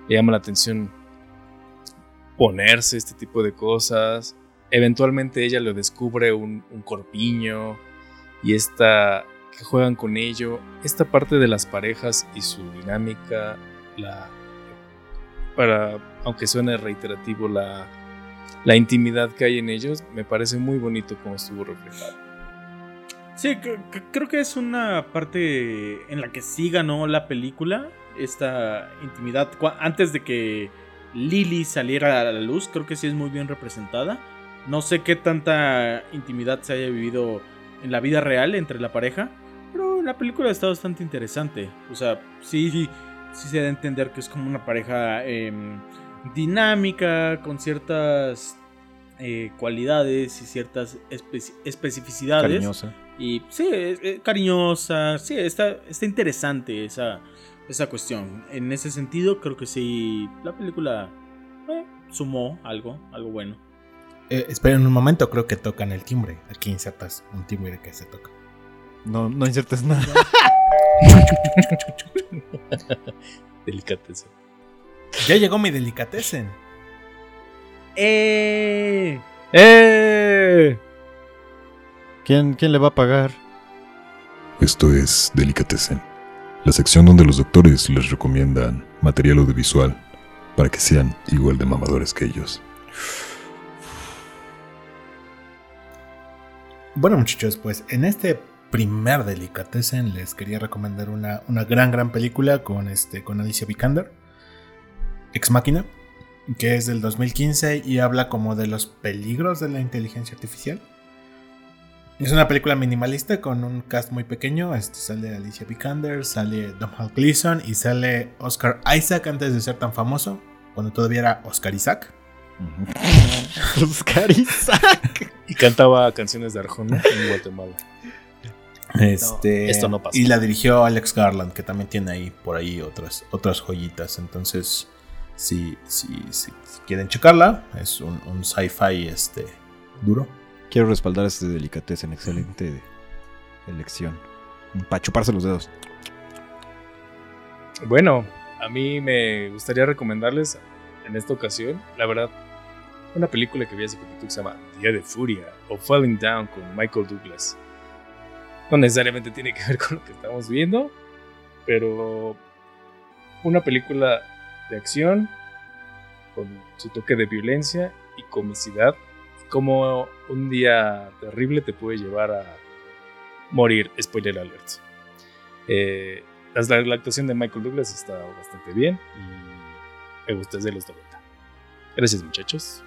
le llama la atención ponerse este tipo de cosas. Eventualmente ella lo descubre un, un corpiño y esta que juegan con ello. Esta parte de las parejas y su dinámica, la para, aunque suene reiterativo, la, la intimidad que hay en ellos, me parece muy bonito como estuvo reflejado. Sí, cre- cre- creo que es una parte en la que sí ganó la película. Esta intimidad. Antes de que Lily saliera a la luz, creo que sí es muy bien representada. No sé qué tanta intimidad se haya vivido en la vida real entre la pareja. Pero la película está bastante interesante. O sea, sí, sí, sí se da a entender que es como una pareja em, dinámica, con ciertas eh, cualidades y ciertas espe- especificidades. Cariñosa. Y sí, es, es cariñosa, sí, está, está interesante esa, esa cuestión. En ese sentido, creo que sí, la película eh, sumó algo, algo bueno. Eh, esperen un momento, creo que tocan el timbre. Aquí insertas un timbre que se toca. No, no insertes nada. Delicateza. Ya llegó mi delicatessen. ¡Eh! ¡Eh! ¿Quién, ¿Quién le va a pagar? Esto es Delicatessen, la sección donde los doctores les recomiendan material audiovisual para que sean igual de mamadores que ellos. Bueno, muchachos, pues en este primer Delicatessen les quería recomendar una, una gran, gran película con, este, con Alicia Vikander, Ex Máquina, que es del 2015 y habla como de los peligros de la inteligencia artificial. Es una película minimalista con un cast muy pequeño. Este, sale Alicia Vikander, sale Domhnall Gleeson y sale Oscar Isaac antes de ser tan famoso, cuando todavía era Oscar Isaac. Oscar Isaac. Y cantaba canciones de Arjona en Guatemala. Este, esto no pasó. Y la dirigió Alex Garland, que también tiene ahí por ahí otras, otras joyitas. Entonces, si, si, si- quieren checarla, es un, un sci-fi este, duro. Quiero respaldar este delicatez en excelente elección. Para chuparse los dedos. Bueno, a mí me gustaría recomendarles en esta ocasión, la verdad, una película que vi hace poquito que se llama Día de Furia o Falling Down con Michael Douglas. No necesariamente tiene que ver con lo que estamos viendo, pero una película de acción con su toque de violencia y comicidad, como un día terrible te puede llevar a morir, spoiler alert. Eh, la, actuación de Michael Douglas está bastante bien y me gusta, es de los 90. Gracias muchachos.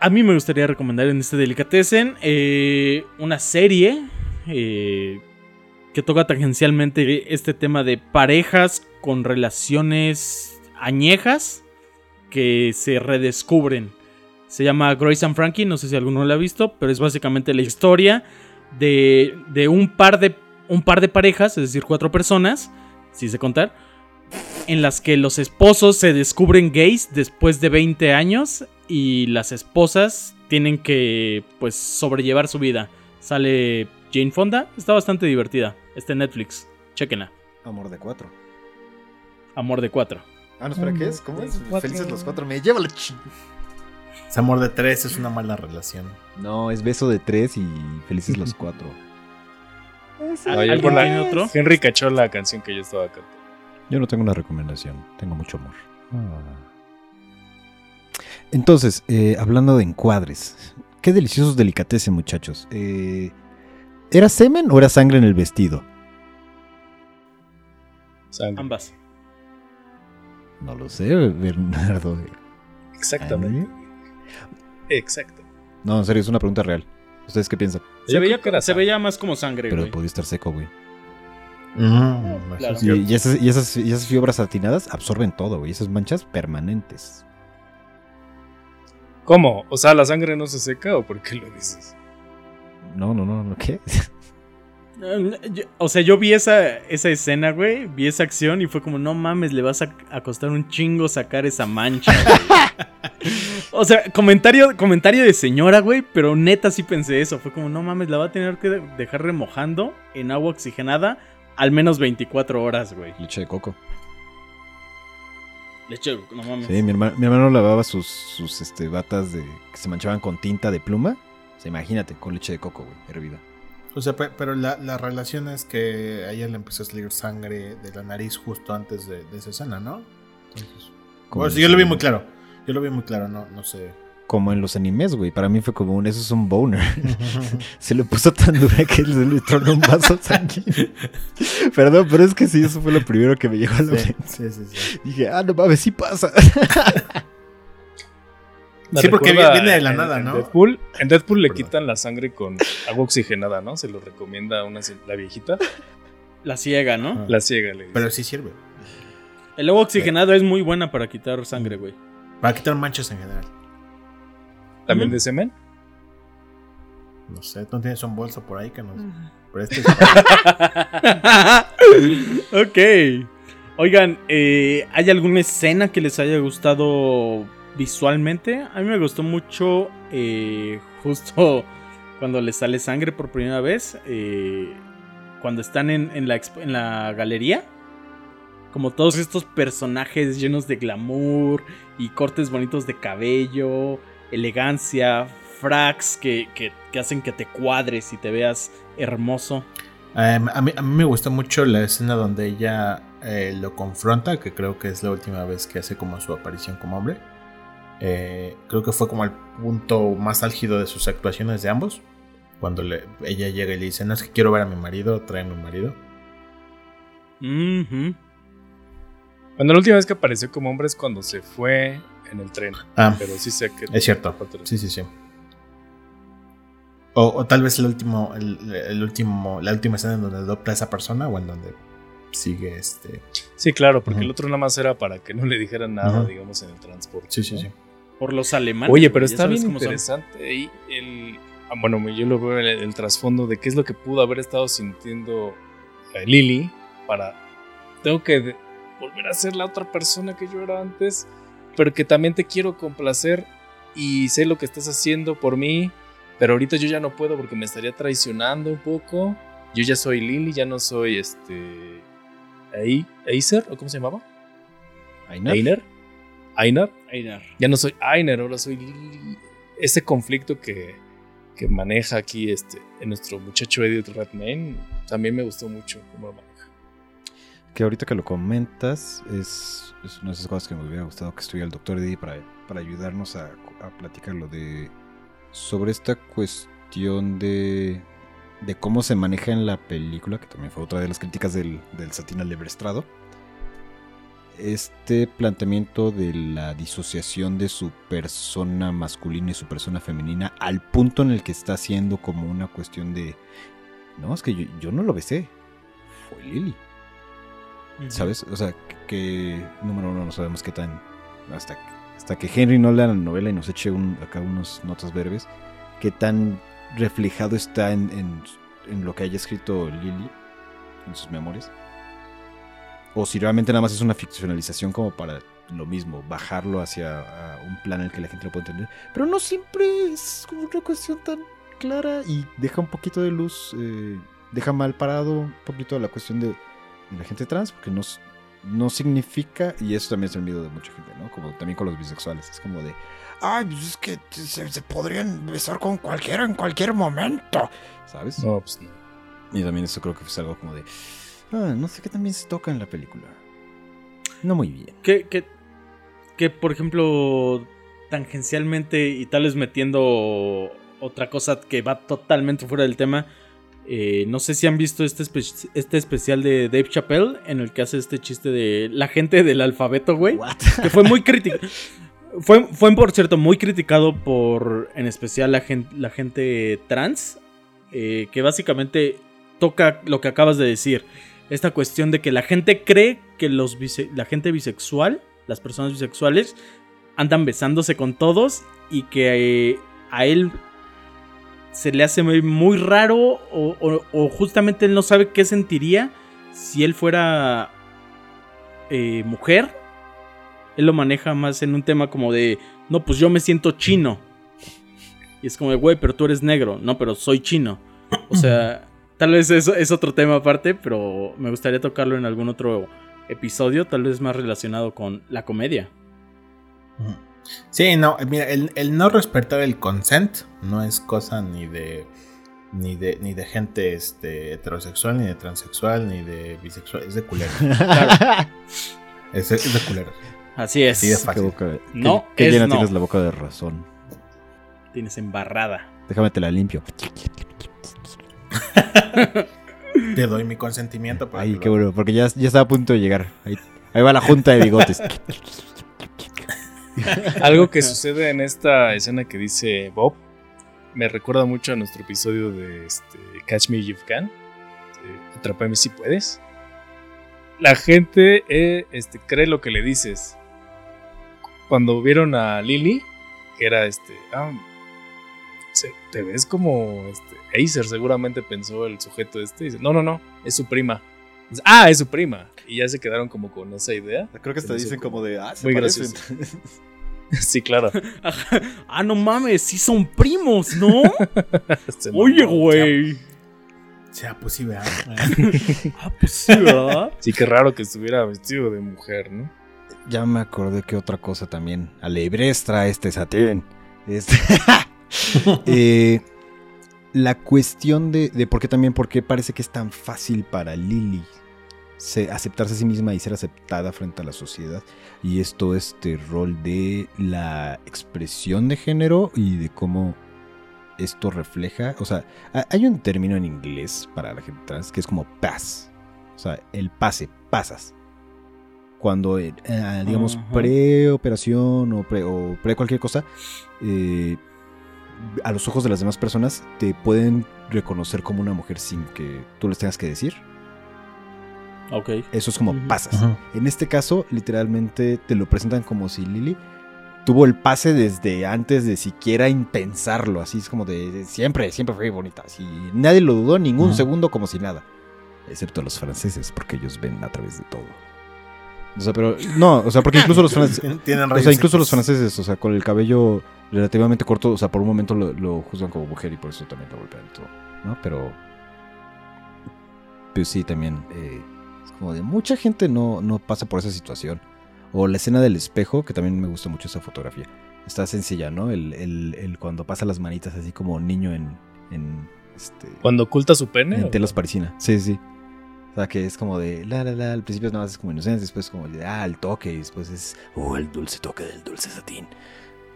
A mí me gustaría recomendar en este Delicatessen eh, una serie eh, que toca tangencialmente este tema de parejas con relaciones añejas que se redescubren. Se llama Grace and Frankie, no sé si alguno lo ha visto, pero es básicamente la historia de, de un, par de un par de parejas, es decir, cuatro personas, si se contar, en las que los esposos se descubren gays después de 20 años y las esposas tienen que pues sobrellevar su vida. Sale Jane Fonda, está bastante divertida. Está en Netflix, chequenla. Amor de cuatro. Amor de cuatro. Ah, no, espera, ¿qué es? ¿Cómo es? Felices los cuatro. Me lleva la ch... Es amor de tres, es una mala relación. No, es beso de tres y felices los cuatro. ¿Alguien tiene otro? Henry cachó la canción que yo estaba cantando. Yo no tengo una recomendación, tengo mucho amor. Entonces, eh, hablando de encuadres, qué deliciosos delicatessen, muchachos. Eh, ¿Era semen o era sangre en el vestido? Sangre. Ambas. No lo sé, Bernardo. Exactamente. Exacto. No, en serio, es una pregunta real. ¿Ustedes qué piensan? Se, veía, se veía, más como sangre, Pero güey. podía estar seco, güey. Mm, Claro. eso es Y, y esas, y, esas, y esas fibras satinadas absorben todo, güey. Esas manchas permanentes. ¿Cómo? O sea, ¿la sangre no se seca o por qué lo dices? No, no, no, no, ¿qué? O sea, yo vi esa, esa escena, güey. Vi esa acción y fue como, no mames, le vas a, a costar un chingo sacar esa mancha, güey. o sea, comentario, comentario de señora, güey. Pero neta sí pensé eso. Fue como, no mames, la va a tener que dejar remojando en agua oxigenada al menos 24 horas, güey. Leche de coco. Leche, no mames. Sí, mi hermano, mi hermano lavaba sus, sus este, batas de, que se manchaban con tinta de pluma. O sea, imagínate, con leche de coco, güey, hervida. O sea, pe- pero la, la relación es que a ella le empezó a salir sangre de la nariz justo antes de, de esa escena, ¿no? Entonces, Como bueno, sí, en yo lo vi muy claro. Yo lo vi muy claro, no, no sé. Como en los animes, güey. Para mí fue como un, eso es un boner. se le puso tan dura que se le tronó un vaso sanguíneo. Perdón, pero es que sí, eso fue lo primero que me llegó a la mente. sí, sí. sí. Dije, ah, no mames, sí pasa. Me Sí, porque viene de la en- nada, en ¿no? Deadpool, en Deadpool le Perdón. quitan la sangre con agua oxigenada, ¿no? Se lo recomienda una, la viejita. La ciega, ¿no? La ciega le dice. Pero sí sirve. El agua oxigenado es muy buena para quitar sangre, güey. Para quitar manchas en general. ¿También de semen? No sé, ¿no tienes un bolso por ahí que nos prestes? ok. Oigan, eh, ¿hay alguna escena que les haya gustado visualmente? A mí me gustó mucho eh, justo cuando les sale sangre por primera vez. eh, cuando están en, en la, en la galería. Como todos estos personajes llenos de glamour y cortes bonitos de cabello, elegancia, fracs que, que- que hacen que te cuadres y te veas hermoso. Em, a, mí, a mí me gustó mucho la escena donde ella eh, lo confronta, que creo que es la última vez que hace como su aparición como hombre. Eh, creo que fue como el punto más álgido de sus actuaciones de ambos. Cuando le- ella llega y le dice, no es que quiero ver a mi marido, trae a mi marido. Ujú. Bueno, la última vez que apareció como hombre es cuando se fue en el tren. Ah, Pero sí sé que. es cierto. Sí, sí, sí. O, o tal vez el último, el, el último, la última escena en donde adopta a esa persona o en donde sigue este. Sí, claro, porque el otro nada más era para que no le dijeran nada, digamos, en el transporte. Sí, sí, ¿no? sí. Por los alemanes. Oye, pero está bien interesante ahí el... ah, bueno, yo lo veo el, el trasfondo de qué es lo que pudo haber estado sintiendo eh, Lily para... Tengo que volver a ser la otra persona que yo era antes, pero que también te quiero complacer y sé lo que estás haciendo por mí, Pero ahorita yo ya no puedo porque me estaría traicionando un poco. Yo ya soy Lily, ya no soy este. ¿Aizer? ¿O cómo se llamaba? Ainar. ¿Einer? ¿Einar? Einar. Ya no soy Einer, ahora soy. Ese conflicto que, que maneja aquí este, en nuestro muchacho Edith Redmayne también me gustó mucho cómo lo maneja. Que ahorita que lo comentas, es, es una de esas cosas que me hubiera gustado que estuviera el doctor Eddie para, para ayudarnos a, a platicar lo de. sobre esta cuestión de. de cómo se maneja en la película, que también fue otra de las críticas del, del Satín al Estrado. Este planteamiento de la disociación de su persona masculina y su persona femenina al punto en el que está haciendo como una cuestión de. No, es que yo, yo no lo besé. Fue Lily. ¿Sabes? O sea, que, que, número uno no sabemos qué tan hasta hasta que Henry no lea la novela y nos eche un, acá unas notas breves, qué tan reflejado está en, en, en lo que haya escrito Lily en sus memorias. O si realmente nada más es una ficcionalización como para lo mismo, bajarlo hacia a un plan en el que la gente lo pueda entender. Pero no siempre es como una cuestión tan clara y deja un poquito de luz, eh, deja mal parado un poquito la cuestión de, de la gente trans, porque no, no significa, y eso también es el miedo de mucha gente, ¿no? Como también con los bisexuales, es como de, ay, pues es que se, se podrían besar con cualquiera en cualquier momento, ¿sabes? No, pues no. Y también eso creo que es algo como de, ah, no sé qué también se toca en la película. No muy bien. Que, que, que, por ejemplo, tangencialmente y tal vez metiendo otra cosa que va totalmente fuera del tema. eh, no sé si han visto este, espe- este especial de Dave Chappelle en el que hace este chiste de la gente del alfabeto, güey. Que fue muy crítico. Fue, fue, por cierto, muy criticado por, en especial, la gente, la gente trans. eh, que básicamente toca lo que acabas de decir. Esta cuestión de que la gente cree que los la gente bisexual, las personas bisexuales, andan besándose con todos y que eh, a él se le hace muy, muy raro o, o- o justamente él no sabe qué sentiría si él fuera eh, mujer. Él lo maneja más en un tema como de, no, pues yo me siento chino. Y es como de, güey, pero tú eres negro. No, pero soy chino. O sea, tal vez eso es otro tema aparte, pero me gustaría tocarlo en algún otro episodio, tal vez más relacionado con la comedia. Sí, no, mira, el, el no respetar el consent no es cosa ni de ni de ni de gente este, heterosexual, ni de transexual, ni de bisexual, es de culero. es, es de culero. Así es. Sí, de Qué fácil. boca, No, qué, qué es llena no. tienes la boca de razón. Tienes embarrada. Déjame te la limpio. Te doy mi consentimiento para Ay, que qué lo- bueno, porque ya, ya está a punto de llegar. Ahí, ahí va la junta de bigotes. Algo que sucede en esta escena que dice Bob me recuerda mucho a nuestro episodio de este, Catch Me If You Can. de Atrápame si puedes. La gente eh, este, cree lo que le dices. Cuando vieron a Lily, que era este. ah, te ves como este, Acer, seguramente pensó el sujeto este. y dice, no, no, no, es su prima. Dice, ah, es su prima. Y ya se quedaron como con esa idea. Creo hasta dicen como de, ah, Muy gracioso. sí, claro. ah, no mames, sí son primos, ¿no? Oye, güey. O sea, pues sí, ¿verdad? Ah, pues sí, ¿verdad? Sí, qué raro que estuviera vestido de mujer, ¿no? Ya me acordé que otra cosa también. Alebrestra este satén. Este. Eh, la cuestión de, de por qué también, por qué parece que es tan fácil para Lily se- aceptarse a sí misma y ser aceptada frente a la sociedad. Y esto, este rol de la expresión de género y de cómo esto refleja. O sea, ha- hay un término en inglés para la gente trans que es como pass. O sea, el pase, pasas. Cuando, eh, eh, digamos, pre-operación o pre, o pre cualquier cosa, eh, a los ojos de las demás personas te pueden reconocer como una mujer sin que tú les tengas que decir. Ok. Eso es como pasas. En este caso, literalmente te lo presentan como si Lily tuvo el pase desde antes de siquiera pensarlo. Así es como de, de siempre, siempre fue bonita. Así, nadie lo dudó ningún segundo como si nada. Excepto los franceses, porque ellos ven a través de todo. O sea, pero no, o sea, porque incluso los franceses, Tienen o sea, incluso los franceses, o sea, con el cabello relativamente corto, o sea, por un momento lo, lo juzgan como mujer y por eso también lo golpean y todo, ¿no? Pero, pues sí, también eh, es como de mucha gente no, no pasa por esa situación. O la escena del espejo, que también me gusta mucho esa fotografía. Está sencilla, ¿no? El, el, el cuando pasa las manitas así como niño en, en este, Cuando oculta su pene. en telas parisina. Sí, sí. O sea, que es como de la, la, la. Al principio nada más es como inocente, después como de ah, el toque, y después es oh, el dulce toque del dulce satín.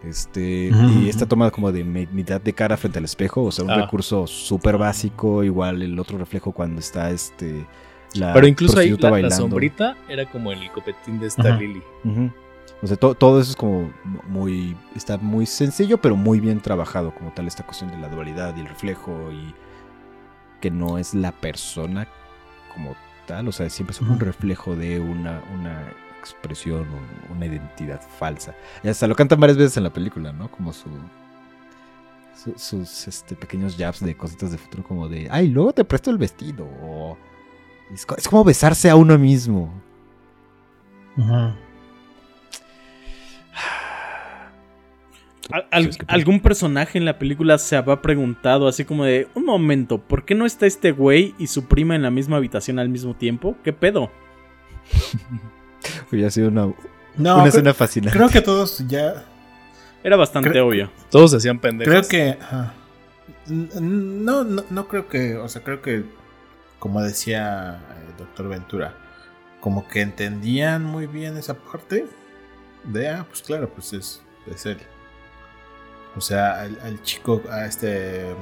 Este, y esta toma como de mi- mitad de cara frente al espejo, o sea, un Ah. recurso súper básico. Igual el otro reflejo cuando está este. La Pero incluso ahí la, la sombrita era como el copetín de esta Ajá. Lily. O sea, to- todo eso es como muy. Está muy sencillo, pero muy bien trabajado, como tal, esta cuestión de la dualidad y el reflejo, y que no es la persona como tal, o sea, siempre es un reflejo de una, una expresión, un- una identidad falsa. Y hasta lo cantan varias veces en la película, ¿no? Como su. su- sus este, pequeños jabs de cositas de futuro, como de. Ay, luego te presto el vestido. O. Es, es como besarse a uno mismo. Ujú. ¿Algún personaje en la película se habrá preguntado así como de, un momento, ¿por qué no está este güey y su prima en la misma habitación al mismo tiempo? ¿Qué pedo? Hubiera sido una, No, una creo, escena fascinante. creo que todos ya. Era bastante Creo- obvio. Todos hacían pendejos. Creo que. No, no, no creo que. O sea, creo que. Como decía el doctor Ventura. Como que entendían muy bien esa parte. De, ah, pues claro, pues es, es él. O sea, al, al chico, a este.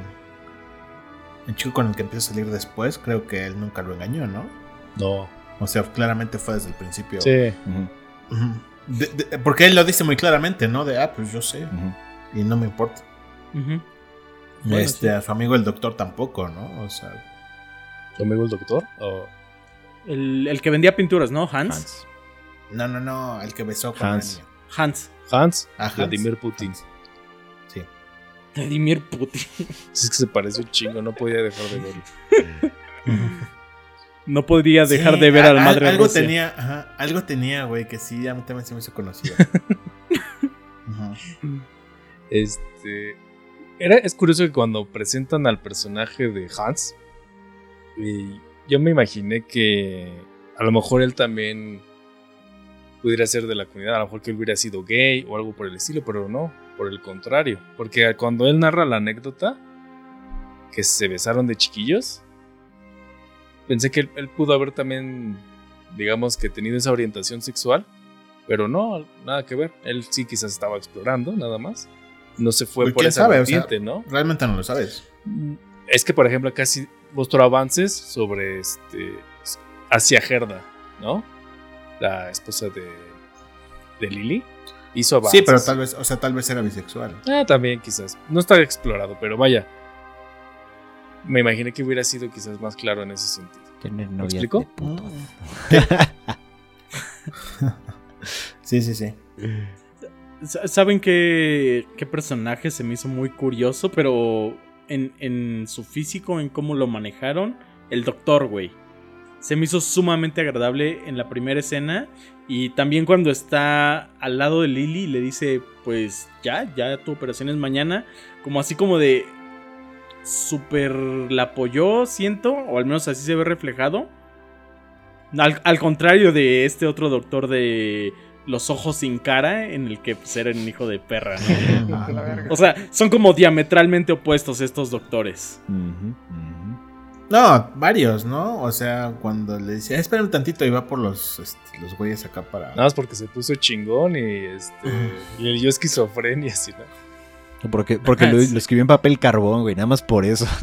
El chico con el que empieza a salir después, creo que él nunca lo engañó, ¿no? No. O sea, claramente fue desde el principio. Sí. De- de- porque él lo dice muy claramente, ¿no? De, ah, pues yo sé. Y no me importa. Bueno, este, sí. a su amigo el doctor tampoco, ¿no? O sea, ¿Tu amigo el doctor? ¿O El, el que vendía pinturas, ¿no? Hans. Hans. no, no, no, el que besó con Hans. la niña. Hans. Hans? Ah, Hans. Vladimir Putin. Vladimir Putin. Si es que se parece un chingo, no podía dejar de verlo. No podría dejar Sí, de ver a la al- madre Algo Rusia. tenía, ajá, algo tenía, güey, que sí, a mí también se me hizo conocido. Ujú. Este. Era, es curioso que cuando presentan al personaje de Hans, y yo me imaginé que a lo mejor él también pudiera ser de la comunidad, a lo mejor que él hubiera sido gay o algo por el estilo, pero no, por el contrario. Porque cuando él narra la anécdota, que se besaron de chiquillos, pensé que él, él pudo haber también, digamos que tenido esa orientación sexual, pero no, nada que ver. Él sí quizás estaba explorando, nada más. No se fue Pues, por esa sabe, o sea, ¿no? Realmente no lo sabes. Es que, por ejemplo, casi mostró avances sobre este. Hacia Gerda, ¿no? La esposa de, de Lily. Hizo avances. Sí, pero tal vez, o sea, tal vez era bisexual. Ah, también, quizás. No está explorado, pero vaya. Me imaginé que hubiera sido quizás más claro en ese sentido. Tener ¿Me explico? de puto. Sí, sí, sí. Sa- ¿Saben qué, qué personaje se me hizo muy curioso? Pero en, en su físico, en cómo lo manejaron, el doctor, güey. Se me hizo sumamente agradable en la primera escena. Y también cuando está al lado de Lily, le dice, pues ya, ya tu operación es mañana. Como así como de... Súper la apoyó, siento, o al menos así se ve reflejado. Al, al contrario de este otro doctor de los ojos sin cara, en el que pues, era un hijo de perra, ¿no? O sea, son como diametralmente opuestos estos doctores. No, varios, ¿no? O sea, cuando le decía, espera un tantito y va por los, este, los güeyes acá para. Nada más porque se puso chingón y este. y le dio esquizofrenia, así, ¿no? Porque, porque lo, lo escribió en papel carbón, güey, nada más por eso.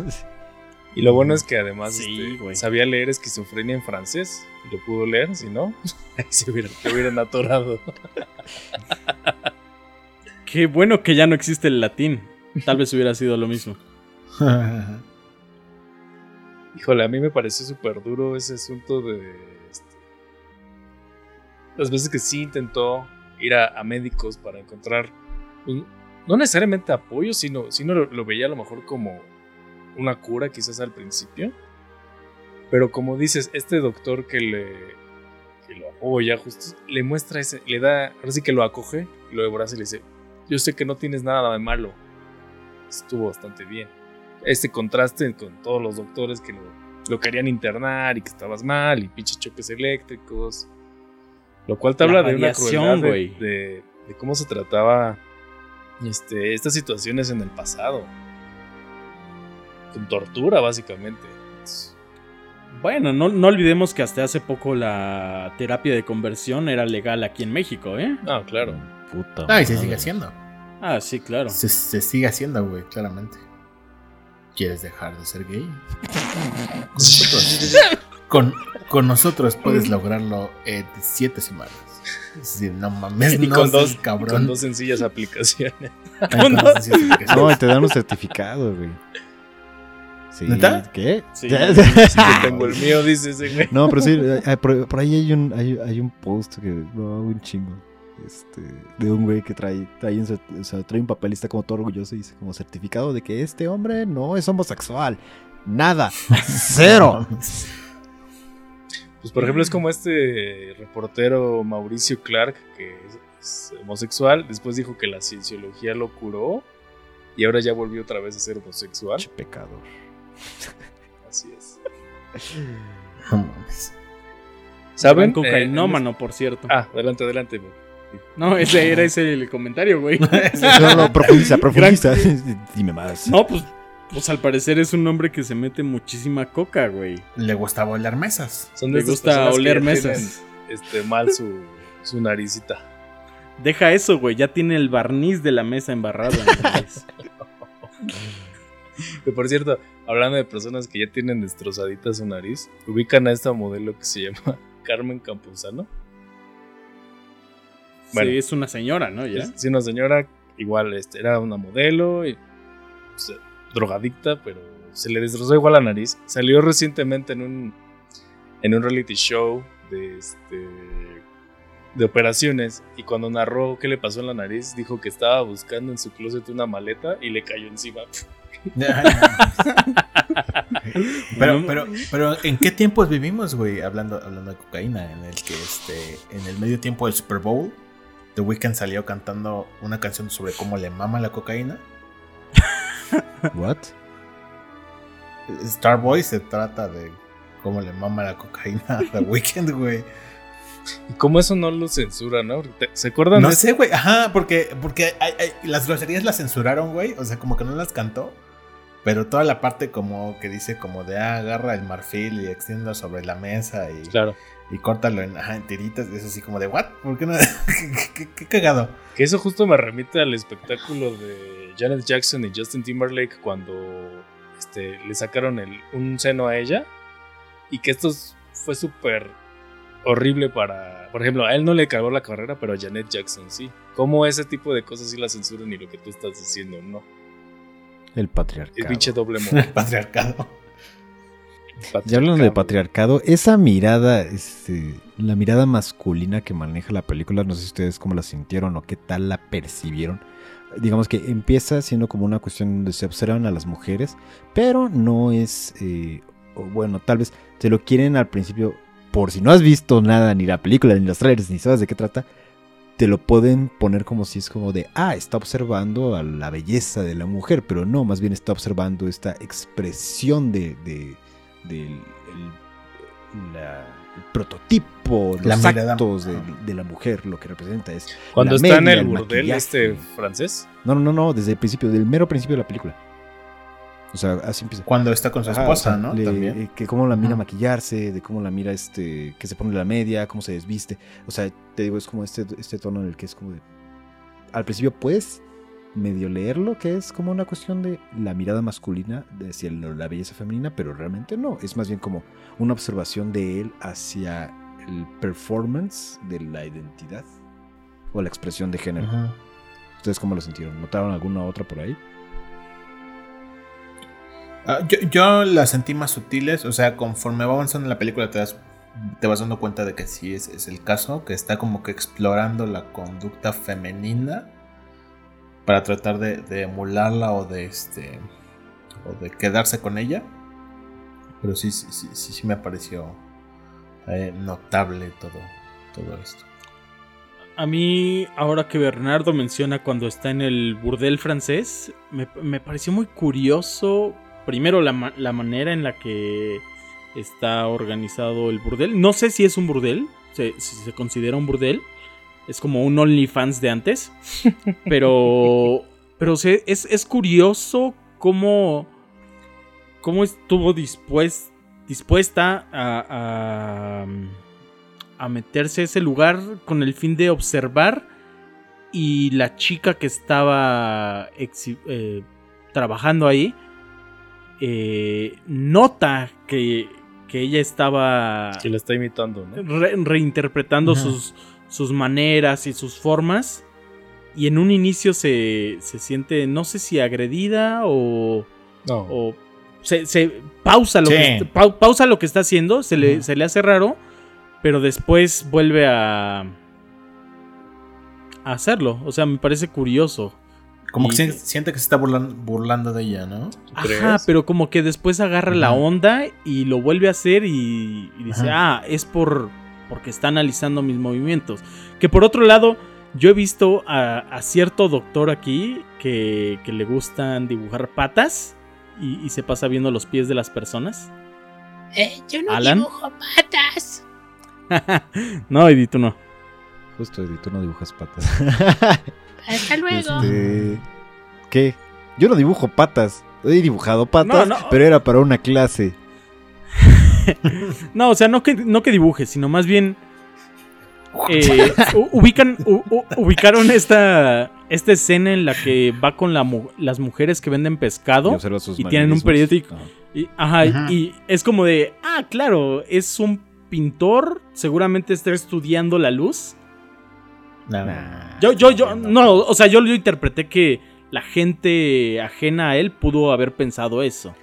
Y lo bueno es que además Sí, este, sabía leer esquizofrenia en francés. Y lo pudo leer, si no, ahí se hubiera, se hubieran atorado. Qué bueno que ya no existe el latín. Tal vez hubiera sido lo mismo. Híjole, a mí me pareció súper duro ese asunto de. este, las veces que sí intentó ir a, médicos para encontrar. pues, no necesariamente apoyo, sino, sino lo, veía a lo mejor como una cura, quizás al principio. Pero como dices, este doctor que le. que lo apoya, justo le muestra ese, le da, ahora sí que lo acoge, lo abraza y le dice, yo sé que no tienes nada de malo, estuvo bastante bien. Este contraste con todos los doctores que lo, lo querían internar y que estabas mal y pinches choques eléctricos. Lo cual te La habla de una crueldad de, de- de cómo se trataba este, estas situaciones en el pasado. Con tortura, básicamente. Bueno, no, no olvidemos que hasta hace poco la terapia de conversión era legal aquí en México, ¿eh? Ah, claro. Puta. Ah, y se sigue haciendo. Ah, sí, claro. Se, se sigue haciendo, güey, claramente. ¿Quieres dejar de ser gay? Con nosotros, con, con nosotros puedes lograrlo en siete semanas. Es decir, no mames, Y no con, dos, cabrón. con dos sencillas aplicaciones. Sí, sí, sí. No, y te dan un certificado, güey. Sí, ¿Neta? ¿Qué? Sí. Tengo el mío, dice ese güey. No, pero sí, eh, eh, por, por ahí hay un, hay, hay un post que lo hago un chingo. Este, de un güey que trae, trae, un, o sea, trae un papel y está como todo orgulloso y dice como certificado de que este hombre no es homosexual. Nada. Cero. Pues por ejemplo es como este reportero Mauricio Clark que es, es homosexual, después dijo que la cienciología lo curó y ahora ya volvió otra vez a ser homosexual. Che, pecador. Así es. No mames. ¿Saben? Un cocainómano, por cierto. Eh, ah, adelante, adelante. güey. No, ese era ese el comentario, güey. No, no, profundiza, profundiza. Dime más. No, pues, pues al parecer es un hombre que se mete muchísima coca, güey. Le gustaba oler mesas. Son de Le gusta oler mesas. tienen, Este, mal su, su naricita. Deja eso, güey. Ya tiene el barniz de la mesa embarrado. en la nariz. Que por cierto, hablando de personas que ya tienen destrozadita su nariz, ubican a esta modelo que se llama Carmen Campuzano. Bueno. Sí, es una señora, ¿no? Ya. Sí, una señora, igual, este, era una modelo, y, pues, drogadicta, pero se le destrozó igual la nariz. Salió recientemente en un, en un reality show de, este, de operaciones y cuando narró qué le pasó en la nariz, dijo que estaba buscando en su closet una maleta y le cayó encima. pero, pero, pero, ¿en qué tiempos vivimos, güey? Hablando, hablando de cocaína, en el que este, en el medio tiempo del Super Bowl, The Weeknd salió cantando una canción sobre cómo le mama la cocaína. What? Starboy se trata de cómo le mama la cocaína a The Weeknd, güey. Y cómo eso no lo censura, ¿no? ¿Te- ¿Se acuerdan? No de- sé, güey. Ajá, porque, porque hay- hay- las groserías las censuraron, güey. O sea, como que no las cantó. Pero toda la parte como que dice como de ah, agarra el marfil y extiéndelo sobre la mesa y, Claro. y córtalo en, ajá, en tiritas. Es así como de what? ¿Por qué no? ¿Qué, qué- qué cagado. Que eso justo me remite al espectáculo de Janet Jackson y Justin Timberlake cuando este, le sacaron el- un seno a ella. Y que esto es- fue súper horrible para... Por ejemplo, a él no le cagó la carrera, pero a Janet Jackson sí. ¿Cómo ese tipo de cosas sí la censuran y lo que tú estás diciendo no? El El patriarcado. pinche doble moral. Patriarcado. Ya hablando de patriarcado, esa mirada, este, la mirada masculina que maneja la película, no sé si ustedes cómo la sintieron o qué tal la percibieron. Digamos que empieza siendo como una cuestión donde se observan a las mujeres, pero no es, eh, bueno, tal vez te lo quieren al principio, por si no has visto nada, ni la película, ni los trailers, ni sabes de qué trata, te lo pueden poner como si es como de, ah, está observando a la belleza de la mujer, pero no, más bien está observando esta expresión de, de- del el- la- el prototipo, los La mirada. actos de, de la mujer, lo que representa es... Cuando la está en el el burdel maquillaje. este francés. No, no, no, no, desde el principio, del mero principio de la película. O sea, así empieza. Cuando está con su esposa, o sea, ¿no? le- También. eh, que cómo la mira maquillarse, de cómo la mira este, que se pone la media, cómo se desviste. O sea, te digo, es como este, este tono en el que es como de. Al principio puedes medio leerlo, que es como una cuestión de la mirada masculina de hacia la belleza femenina, pero realmente no. Es más bien como una observación de él hacia el performance de la identidad o la expresión de género. Ujú. ¿Ustedes cómo lo sintieron? ¿Notaron alguna otra por ahí? Ah, yo, yo las sentí más sutiles, o sea, conforme va avanzando en la película te, das, te vas dando cuenta de que sí es, es el caso, que está como que explorando la conducta femenina para tratar de, emularla o de este o de quedarse con ella. Pero sí, sí, sí, sí, sí me pareció eh, notable todo, todo esto. A mí, ahora que Bernardo menciona cuando está en el burdel francés, me, me pareció muy curioso, primero la, la manera en la que está organizado el burdel. No sé si es un burdel, se- si se considera un burdel. Es como un OnlyFans de antes. Pero, pero se- es, es curioso cómo, cómo estuvo dispues- dispuesta a, a, a meterse a ese lugar con el fin de observar y la chica que estaba exhi- eh, trabajando ahí eh, nota que, que ella estaba Que la está imitando, ¿no? re- reinterpretando Ajá. sus, sus maneras y sus formas. Y en un inicio se, se siente, no sé si agredida o, No. o se, se pausa, lo Sí. que, pausa lo que está haciendo, se le, se le hace raro, pero después vuelve a, a hacerlo. O sea, me parece curioso. Como Y- que si- siente que se está burlan- burlando de ella, ¿no? ¿Tú Ajá, pero como que después agarra la onda y lo vuelve a hacer y, y dice, Ajá. ah, es por porque está analizando mis movimientos. Que por otro lado, yo he visto a, a cierto doctor aquí que, que le gustan dibujar patas y, y se pasa viendo los pies de las personas. Eh, yo no ¿Alan? dibujo patas. no, Edith, tú no. Justo, Eddie, tú no dibujas patas. Hasta luego. Este, ¿Qué? Yo no dibujo patas. He dibujado patas, No, no. pero era para una clase. No, o sea, no que, no que dibuje, sino más bien eh, ubican, u- u- ubicaron esta, esta escena en la que va con la las mujeres que venden pescado. Y observa sus y tienen un periódico. Ajá. Y, ajá, Ajá. y es como de, ah, claro, es un pintor, seguramente está estudiando la luz. No. Nah. Yo, yo, yo, no, o sea, yo lo interpreté que la gente ajena a él pudo haber pensado eso.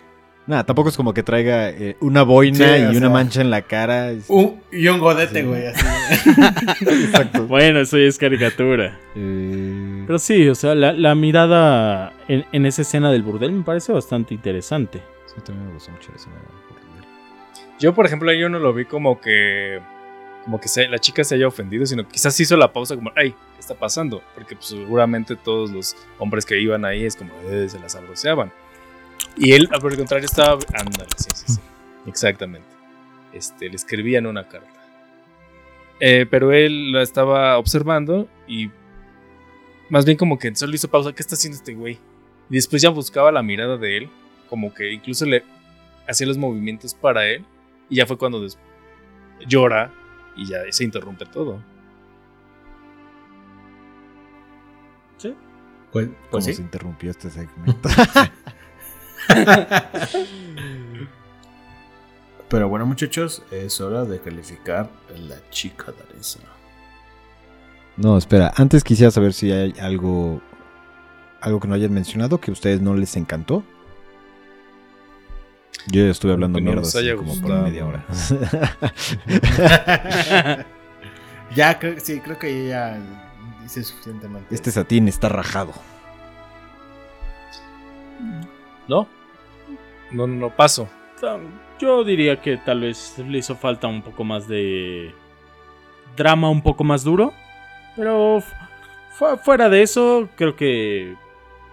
Nah, tampoco es como que traiga eh, una boina Sí, y una sea. mancha en la cara. Un- y un godete, Sí. güey, así. Exacto. Bueno, eso ya es caricatura. Eh, Pero sí, o sea, la, la mirada en, en esa escena del burdel me parece bastante interesante. sí, también me gustó mucho la escena. Yo, por ejemplo, yo no lo vi como que. Como que se- la chica se haya ofendido, sino quizás hizo la pausa como, ay, ¿qué está pasando? Porque pues, seguramente todos los hombres que iban ahí es como, eh, se las sabroseaban. Y él, por el contrario, estaba. Ándale, sí, sí, sí. Exactamente. Este, le escribían una carta. Eh, pero él la estaba observando y. Más bien como que solo hizo pausa. ¿Qué está haciendo este güey? Y después ya buscaba la mirada de él. Como que incluso le hacía los movimientos para él. Y ya fue cuando llora y ya se interrumpe todo. Sí. Pues, ¿Cómo pues sí. se interrumpió este segmento? Pero bueno, muchachos, es hora de calificar la chica danesa. no, espera. Antes quisiera saber si hay algo, algo que no hayan mencionado que a ustedes no les encantó. Yo ya estuve hablando Que no mierda nos así haya como por media hora. ya, creo, sí, creo que ya dice suficientemente. este satín está rajado. ¿No? No, no paso. Yo diría que tal vez le hizo falta un poco más de drama un poco más duro. Pero fu- fuera de eso, creo que,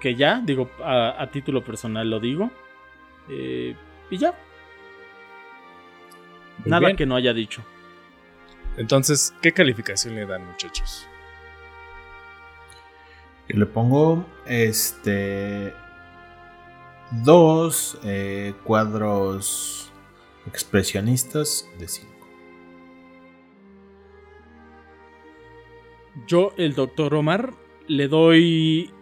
que ya, digo, a, a título personal lo digo. Eh, y ya, Muy nada bien. que no haya dicho. Entonces, ¿qué calificación le dan, muchachos? Yo le pongo este dos eh, cuadros expresionistas de 5. Yo, el doctor Omar, le doy...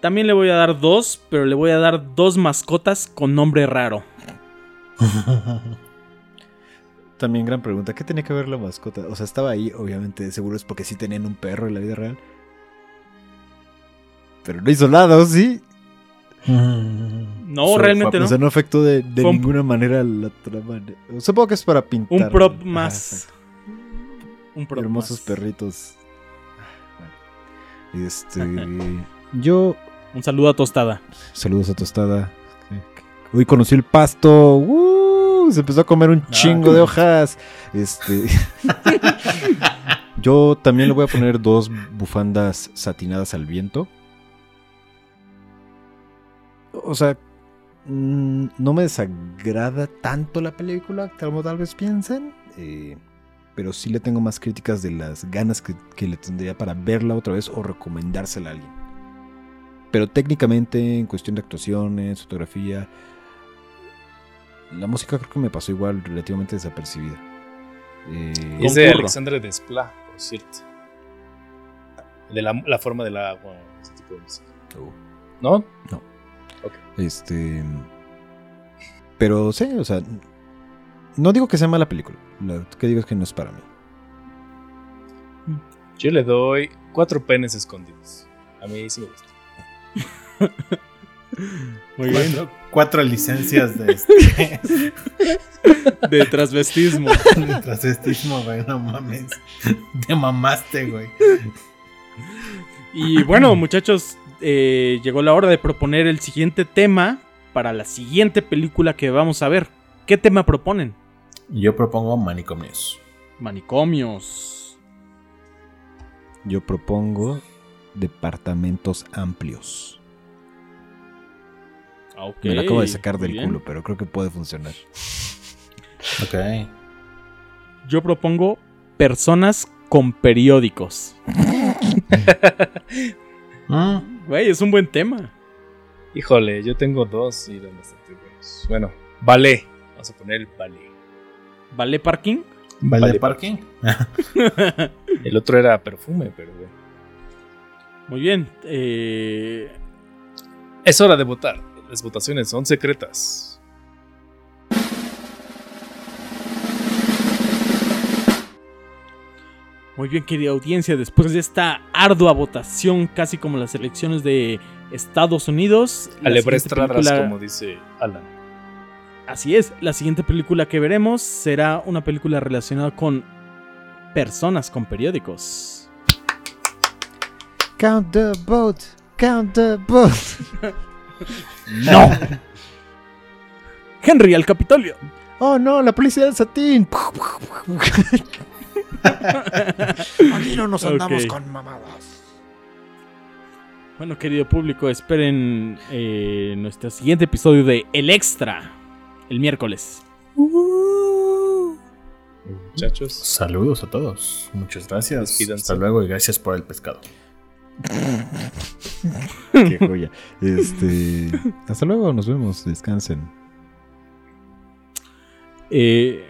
También le voy a dar dos, pero le voy a dar dos mascotas con nombre raro. También gran pregunta, ¿qué tenía que ver la mascota? O sea, estaba ahí, obviamente, seguro es porque sí tenían un perro en la vida real. Pero no hizo nada, ¿o sí? No, O realmente O no. sea, no afectó de, ninguna manera la trama. Supongo que es para pintar. Un prop más. Un prop Hermosos más. perritos. Bueno. Este. yo. Un saludo a Tostada. Saludos a Tostada. Hoy conocí el pasto. Se empezó a comer un chingo de hojas. Este. Yo también le voy a poner dos bufandas satinadas al viento. O sea, mm, no me desagrada tanto la película, como tal vez piensen. eh, pero sí le tengo más críticas de las ganas que, que le tendría para verla otra vez o recomendársela a alguien. Pero técnicamente, en cuestión de actuaciones, fotografía, la música creo que me pasó igual relativamente desapercibida. Eh, Es de. Alexandre Desplat, por cierto. De la, la forma del agua, ese tipo de música. oh. ¿No? Este. Pero sí, o sea. No digo que sea mala película. Lo que digo es que no es para mí. Yo le doy cuatro penes escondidos. A mí sí me gusta. Muy bien. Cuatro, cuatro licencias de, este, De transvestismo. de transvestismo, güey. No mames. Te mamaste, güey. Y bueno, muchachos, eh, llegó la hora de proponer el siguiente tema para la siguiente película que vamos a ver. ¿Qué tema proponen? Yo propongo manicomios. Manicomios. Yo propongo departamentos amplios. Ah, ok, Me la acabo de sacar del bien. culo, pero creo que puede funcionar. Ok. Yo propongo personas con periódicos. Güey, es un buen tema. Híjole, yo tengo dos y eran bastante buenos. Bueno, ballet. Vamos a poner el ballet. ¿Vale parking? ¿Vale, Vale, parking? El otro era perfume, pero bueno. Muy bien. eh, Es hora de votar. Las votaciones son secretas. Muy bien, querida audiencia, después de esta ardua votación, casi como las elecciones de Estados Unidos, Alebres película- como dice Alan. Así es, la siguiente película que veremos será una película relacionada con personas con periódicos. Count the boat, count the boat. ¡No! Henry al Capitolio. Oh no, la policía del satín. Aquí no nos andamos con mamadas. Bueno, querido público, esperen eh, nuestro siguiente episodio de El Extra, el miércoles. Muchachos. Saludos a todos. Muchas gracias. Hasta luego y gracias por el pescado. Qué joya. Este, hasta luego, nos vemos, descansen. Eh,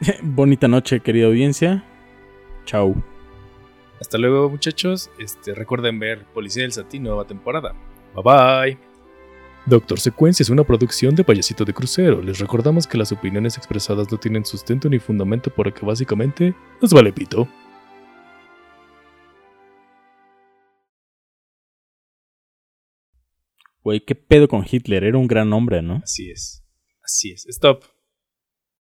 bonita noche, querida audiencia. Chau. Hasta luego, muchachos. Este, recuerden ver Policía del Satín, nueva temporada. Bye bye. Doctor Secuencia es una producción de Payasito de Crucero. Les recordamos que las opiniones expresadas no tienen sustento ni fundamento porque básicamente nos vale pito. Güey, qué pedo con Hitler, era un gran hombre, ¿no? Así es. Así es. Stop.